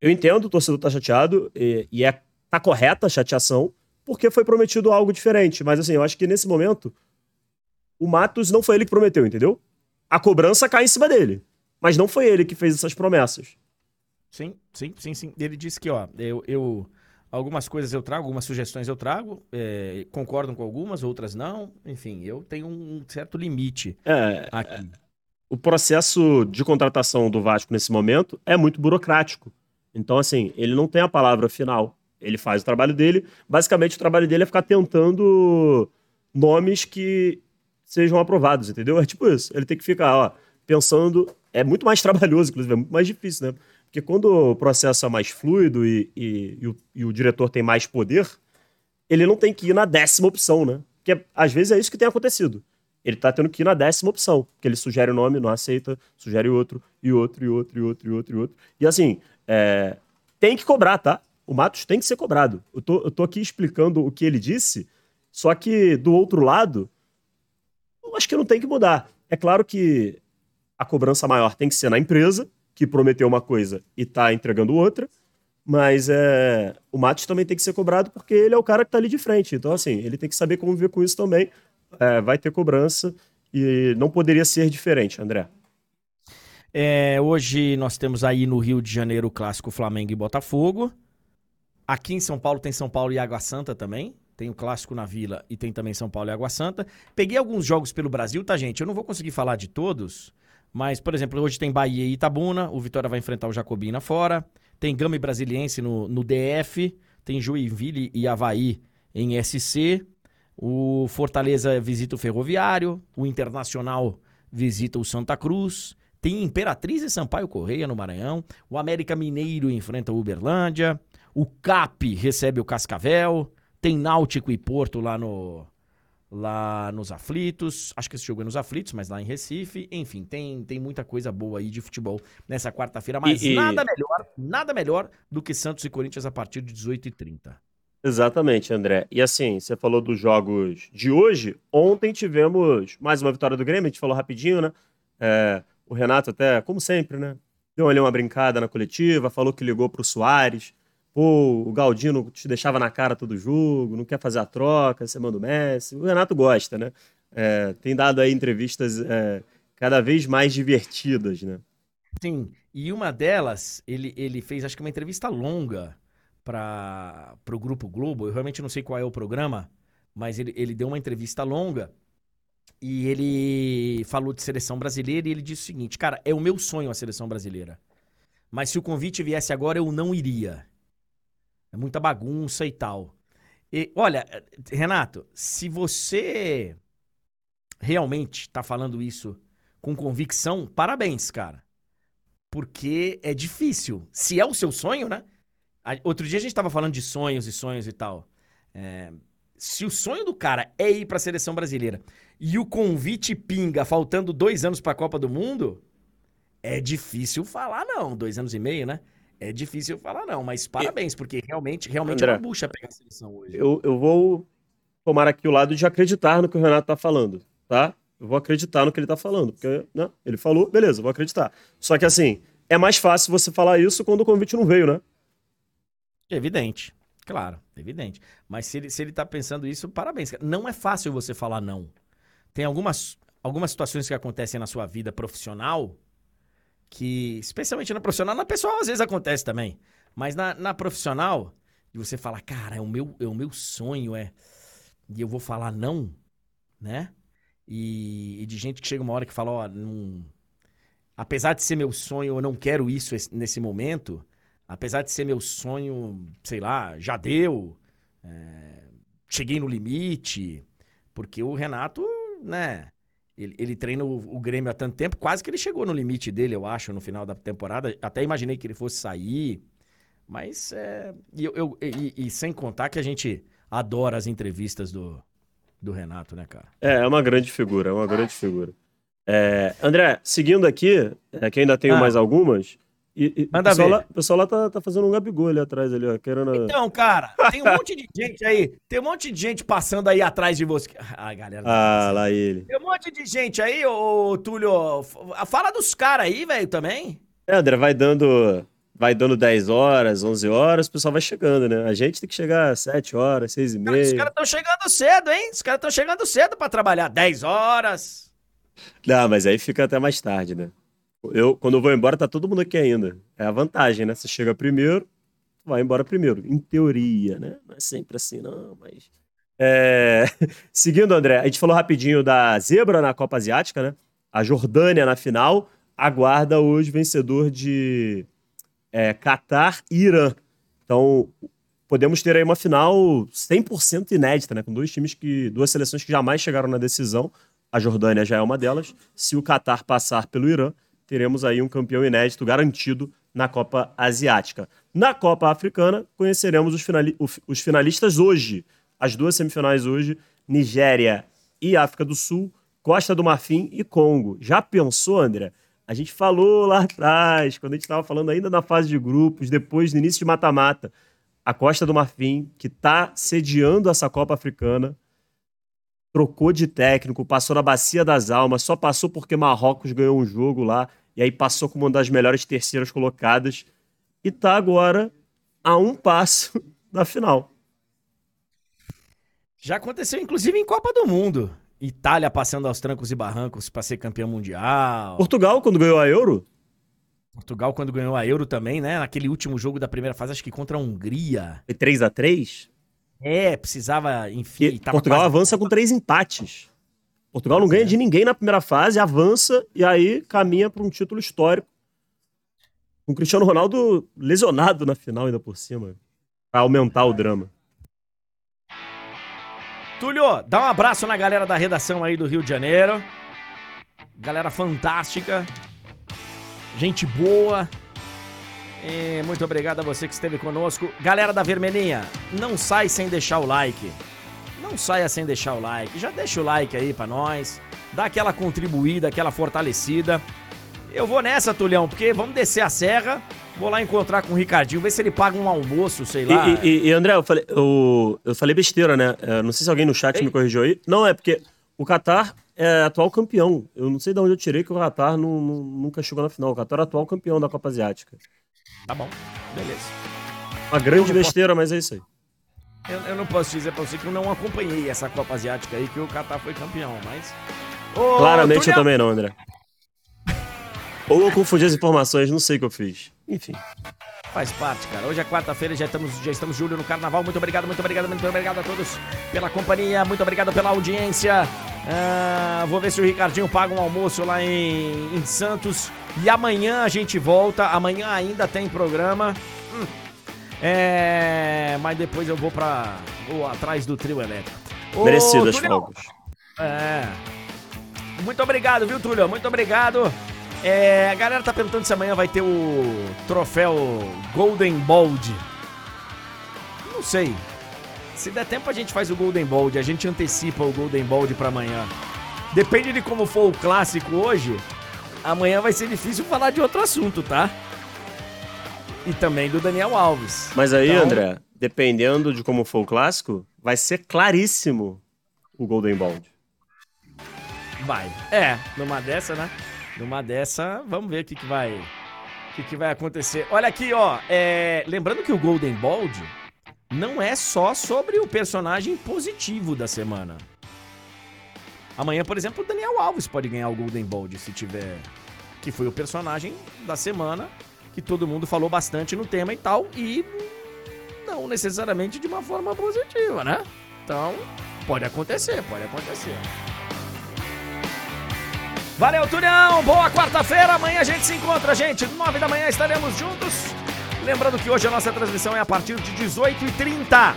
eu entendo, o torcedor tá chateado e, e é tá correta a chateação, porque foi prometido algo diferente. Mas assim, eu acho que nesse momento o Matos não foi ele que prometeu, entendeu? A cobrança cai em cima dele. Mas não foi ele que fez essas promessas. Sim, sim, sim, sim. Ele disse que, ó, eu, eu Algumas coisas eu trago, algumas sugestões eu trago, é, concordam com algumas, outras não. Enfim, eu tenho um certo limite é, aqui. É, o processo de contratação do Vasco nesse momento é muito burocrático. Então, assim, ele não tem a palavra final. Ele faz o trabalho dele. Basicamente, o trabalho dele é ficar tentando nomes que sejam aprovados, entendeu? É tipo isso. Ele tem que ficar, ó, pensando. É muito mais trabalhoso, inclusive, é muito mais difícil, né? Porque quando o processo é mais fluido e, e, e, o, e, o, diretor tem mais poder, ele não tem que ir na décima opção, né? Porque às vezes é isso que tem acontecido. Ele tá tendo que ir na décima opção, porque ele sugere o nome, não aceita, sugere outro, e outro, e outro, e outro, e outro, e outro. E assim, é, tem que cobrar, tá? O Matos tem que ser cobrado. Eu tô, eu tô aqui explicando o que ele disse, só que do outro lado, eu acho que não tem que mudar. É claro que a cobrança maior tem que ser na empresa, que prometeu uma coisa e está entregando outra. Mas é, o Matos também tem que ser cobrado porque ele é o cara que está ali de frente. Então, assim, ele tem que saber como viver com isso também. É, vai ter cobrança e não poderia ser diferente, André. É, hoje nós temos aí no Rio de Janeiro o clássico Flamengo e Botafogo. Aqui em São Paulo tem São Paulo e Água Santa também. Tem o clássico na Vila e tem também São Paulo e Água Santa. Peguei alguns jogos pelo Brasil, tá, gente? Eu não vou conseguir falar de todos, mas, por exemplo, hoje tem Bahia e Itabuna, o Vitória vai enfrentar o Jacobina fora. Tem Gama e Brasiliense no, no DF, tem Joinville e Havaí em SC. O Fortaleza visita o Ferroviário, o Internacional visita o Santa Cruz. Tem Imperatriz e Sampaio Correia no Maranhão. O América Mineiro enfrenta o Uberlândia. O CAP recebe o Cascavel. Tem Náutico e Porto lá no lá nos Aflitos. Acho que esse jogo é nos Aflitos, mas lá em Recife. Enfim, tem, tem muita coisa boa aí de futebol nessa quarta-feira. Mas E- e- nada melhor, nada melhor do que Santos e Corinthians a partir de 18h30. Exatamente, André. E assim, você falou dos jogos de hoje. Ontem tivemos mais uma vitória do Grêmio, a gente falou rapidinho, né? É, o Renato até, como sempre, né? Deu ali uma brincada na coletiva, falou que ligou pro Soares. Pô, o Galdino te deixava na cara todo jogo, não quer fazer a troca, você manda o Messi. O Renato gosta, né? É, tem dado aí entrevistas é, cada vez mais divertidas, né? Sim, e uma delas, ele, ele fez acho que uma entrevista longa para o Grupo Globo. Eu realmente não sei qual é o programa, mas ele, ele deu uma entrevista longa e ele falou de seleção brasileira e ele disse o seguinte: Cara, é o meu sonho a seleção brasileira. Mas se o convite viesse agora, eu não iria. É muita bagunça e tal. E, olha, Renato, se você realmente tá falando isso com convicção, parabéns, cara porque é difícil. Se é o seu sonho, né? A- Outro dia a gente tava falando de sonhos e sonhos e tal. É, se o sonho do cara é ir pra seleção brasileira e o convite pinga faltando dois anos pra Copa do Mundo, é difícil falar não. Dois anos e meio, né? É difícil falar não, mas parabéns, porque realmente, realmente é André, uma bucha pegar a seleção hoje. Eu, eu vou tomar aqui o lado de acreditar no que o Renato tá falando, tá? Eu vou acreditar no que ele tá falando, porque né, ele falou, beleza, vou acreditar. Só que assim, é mais fácil você falar isso quando o convite não veio, né? Evidente. Claro, evidente. Mas se ele, se ele tá pensando isso, parabéns. Não é fácil você falar não. Tem algumas, algumas situações que acontecem na sua vida profissional que, especialmente na profissional, na pessoal às vezes acontece também. Mas na, na profissional, você falar, cara, é o meu, é o meu sonho, é. E eu vou falar não, né? E, e de gente que chega uma hora que fala, ó, não... apesar de ser meu sonho, eu não quero isso esse- nesse momento. Apesar de ser meu sonho, sei lá, já deu. é, cheguei no limite. Porque o Renato, né? Ele, ele treina o, o Grêmio há tanto tempo, quase que ele chegou no limite dele, eu acho, no final da temporada. Até imaginei que ele fosse sair. Mas é. E, eu, eu- e- e sem contar que a gente adora as entrevistas do, do Renato, né, cara? É, é uma grande figura, é uma grande figura. É, André, seguindo aqui, é, que ainda tenho Ah. mais algumas. E, e Manda o pessoal ver. lá, o pessoal lá tá, tá fazendo um gabigol ali atrás, ali, ó, querendo. Então, cara, tem um monte de gente aí. Tem um monte de gente passando aí atrás de você. Ah, galera. Ah, lá ele. Tem um monte de gente aí, ô Túlio. Fala dos caras aí, velho, também. É, André, vai dando. Vai dando 10 horas, 11 horas, o pessoal vai chegando, né? A gente tem que chegar às 7 horas, 6 e Cara, os meia. caras estão chegando cedo, hein? Os caras estão chegando cedo pra trabalhar. 10 horas. Não, mas aí fica até mais tarde, né? Eu, quando eu vou embora, tá todo mundo aqui ainda. É a vantagem, né? Você chega primeiro, vai embora primeiro. Em teoria, né? Não é sempre assim, não, mas. É, Seguindo, André, a gente falou rapidinho da zebra na Copa Asiática, né? A Jordânia na final aguarda hoje vencedor de é, Catar e Irã. Então, podemos ter aí uma final 100% inédita, né? Com dois times que. duas seleções que jamais chegaram na decisão. A Jordânia já é uma delas. Se o Catar passar pelo Irã, teremos aí um campeão inédito garantido na Copa Asiática. Na Copa Africana, conheceremos os, finali- os finalistas hoje. As duas semifinais hoje, Nigéria e África do Sul, Costa do Marfim e Congo. Já pensou, André? A gente falou lá atrás, quando a gente estava falando ainda na fase de grupos, depois no início de mata-mata, a Costa do Marfim, que está sediando essa Copa Africana, trocou de técnico, passou na Bacia das Almas, só passou porque Marrocos ganhou um jogo lá, e aí passou como uma das melhores terceiras colocadas, e tá agora a um passo da final. Já aconteceu, inclusive, em Copa do Mundo. Itália passando aos trancos e barrancos pra ser campeão mundial. Portugal, quando ganhou a Euro, Portugal, quando ganhou a Euro também, né? Naquele último jogo da primeira fase, acho que contra a Hungria. foi 3 a 3 É, precisava, enfim. Portugal quase- avança com três empates. Portugal não ganha de ninguém na primeira fase, avança e aí caminha para um título histórico. Com o Cristiano Ronaldo lesionado na final ainda por cima, para aumentar o drama. Túlio, dá um abraço na galera da redação aí do Rio de Janeiro. Galera fantástica. Gente boa. E muito obrigado a você que esteve conosco. Galera da Vermelhinha, não sai sem deixar o like. Não saia sem deixar o like. Já deixa o like aí pra nós. Dá aquela contribuída, aquela fortalecida. Eu vou nessa, Tulhão, porque vamos descer a serra. Vou lá encontrar com o Ricardinho, ver se ele paga um almoço, sei lá. E, e- e, André, eu falei, eu, eu falei besteira, né? É, não sei se alguém no chat Ei. me corrigiu aí. Não, é porque o Qatar é atual campeão. Eu não sei de onde eu tirei que o Qatar não- não- nunca chegou na final. O Qatar é atual campeão da Copa Asiática. Tá bom, beleza. Uma grande besteira, mas é isso aí. Eu, eu não posso dizer pra você que eu não acompanhei essa Copa Asiática aí, que o Catar foi campeão, mas. Ô, Claramente eu também não, André. Ou eu confundi as informações, não sei o que eu fiz. Enfim. Faz parte, cara. Hoje é quarta-feira, já estamos, já estamos julho no carnaval. Muito obrigado, muito obrigado, muito obrigado a todos pela companhia, muito obrigado pela audiência. Ah, vou ver se o Ricardinho paga um almoço lá em, em Santos. E amanhã a gente volta. Amanhã ainda tem programa. Hum. É, mas depois eu vou pra. Vou atrás do trio elétrico. Ô, Merecidas Tulião, folgas. É. Muito obrigado, viu, Túlio? Muito obrigado. É, a galera tá perguntando se amanhã vai ter o troféu Golden Bold. Não sei. Se der tempo, a gente faz o Golden Bold. A gente antecipa o Golden Bold pra amanhã. Depende de como for o clássico hoje. Amanhã vai ser difícil falar de outro assunto, tá? E também do Daniel Alves. Mas aí, Então- André, dependendo de como for o clássico, vai ser claríssimo o Golden Ball. Vai. É, numa dessa, né? Numa dessa, vamos ver o que, que vai. O que, que vai acontecer. Olha aqui, ó. é, lembrando que o Golden Bold não é só sobre o personagem positivo da semana. Amanhã, por exemplo, o Daniel Alves pode ganhar o Golden Bold se tiver. Que foi o personagem da semana que todo mundo falou bastante no tema e tal. E não necessariamente de uma forma positiva, né? Então, pode acontecer, pode acontecer. Valeu, Tulhão! Boa quarta-feira! Amanhã a gente se encontra, gente. Nove da manhã estaremos juntos. Lembrando que hoje a nossa transmissão é a partir de 18h30.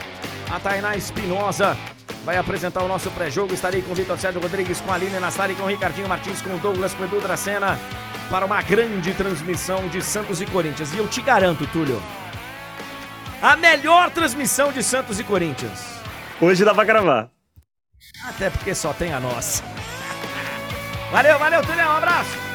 A Tainá Espinosa vai apresentar o nosso pré-jogo. Estarei com o Vitor Sérgio Rodrigues, com a Aline Nastari, com o Ricardinho Martins, com o Douglas, com o Edu Dracena, para uma grande transmissão de Santos e Corinthians. E eu te garanto, Túlio, a melhor transmissão de Santos e Corinthians. Hoje dá pra gravar. Até porque só tem a nossa. Valeu, valeu, Tulhão. Um abraço.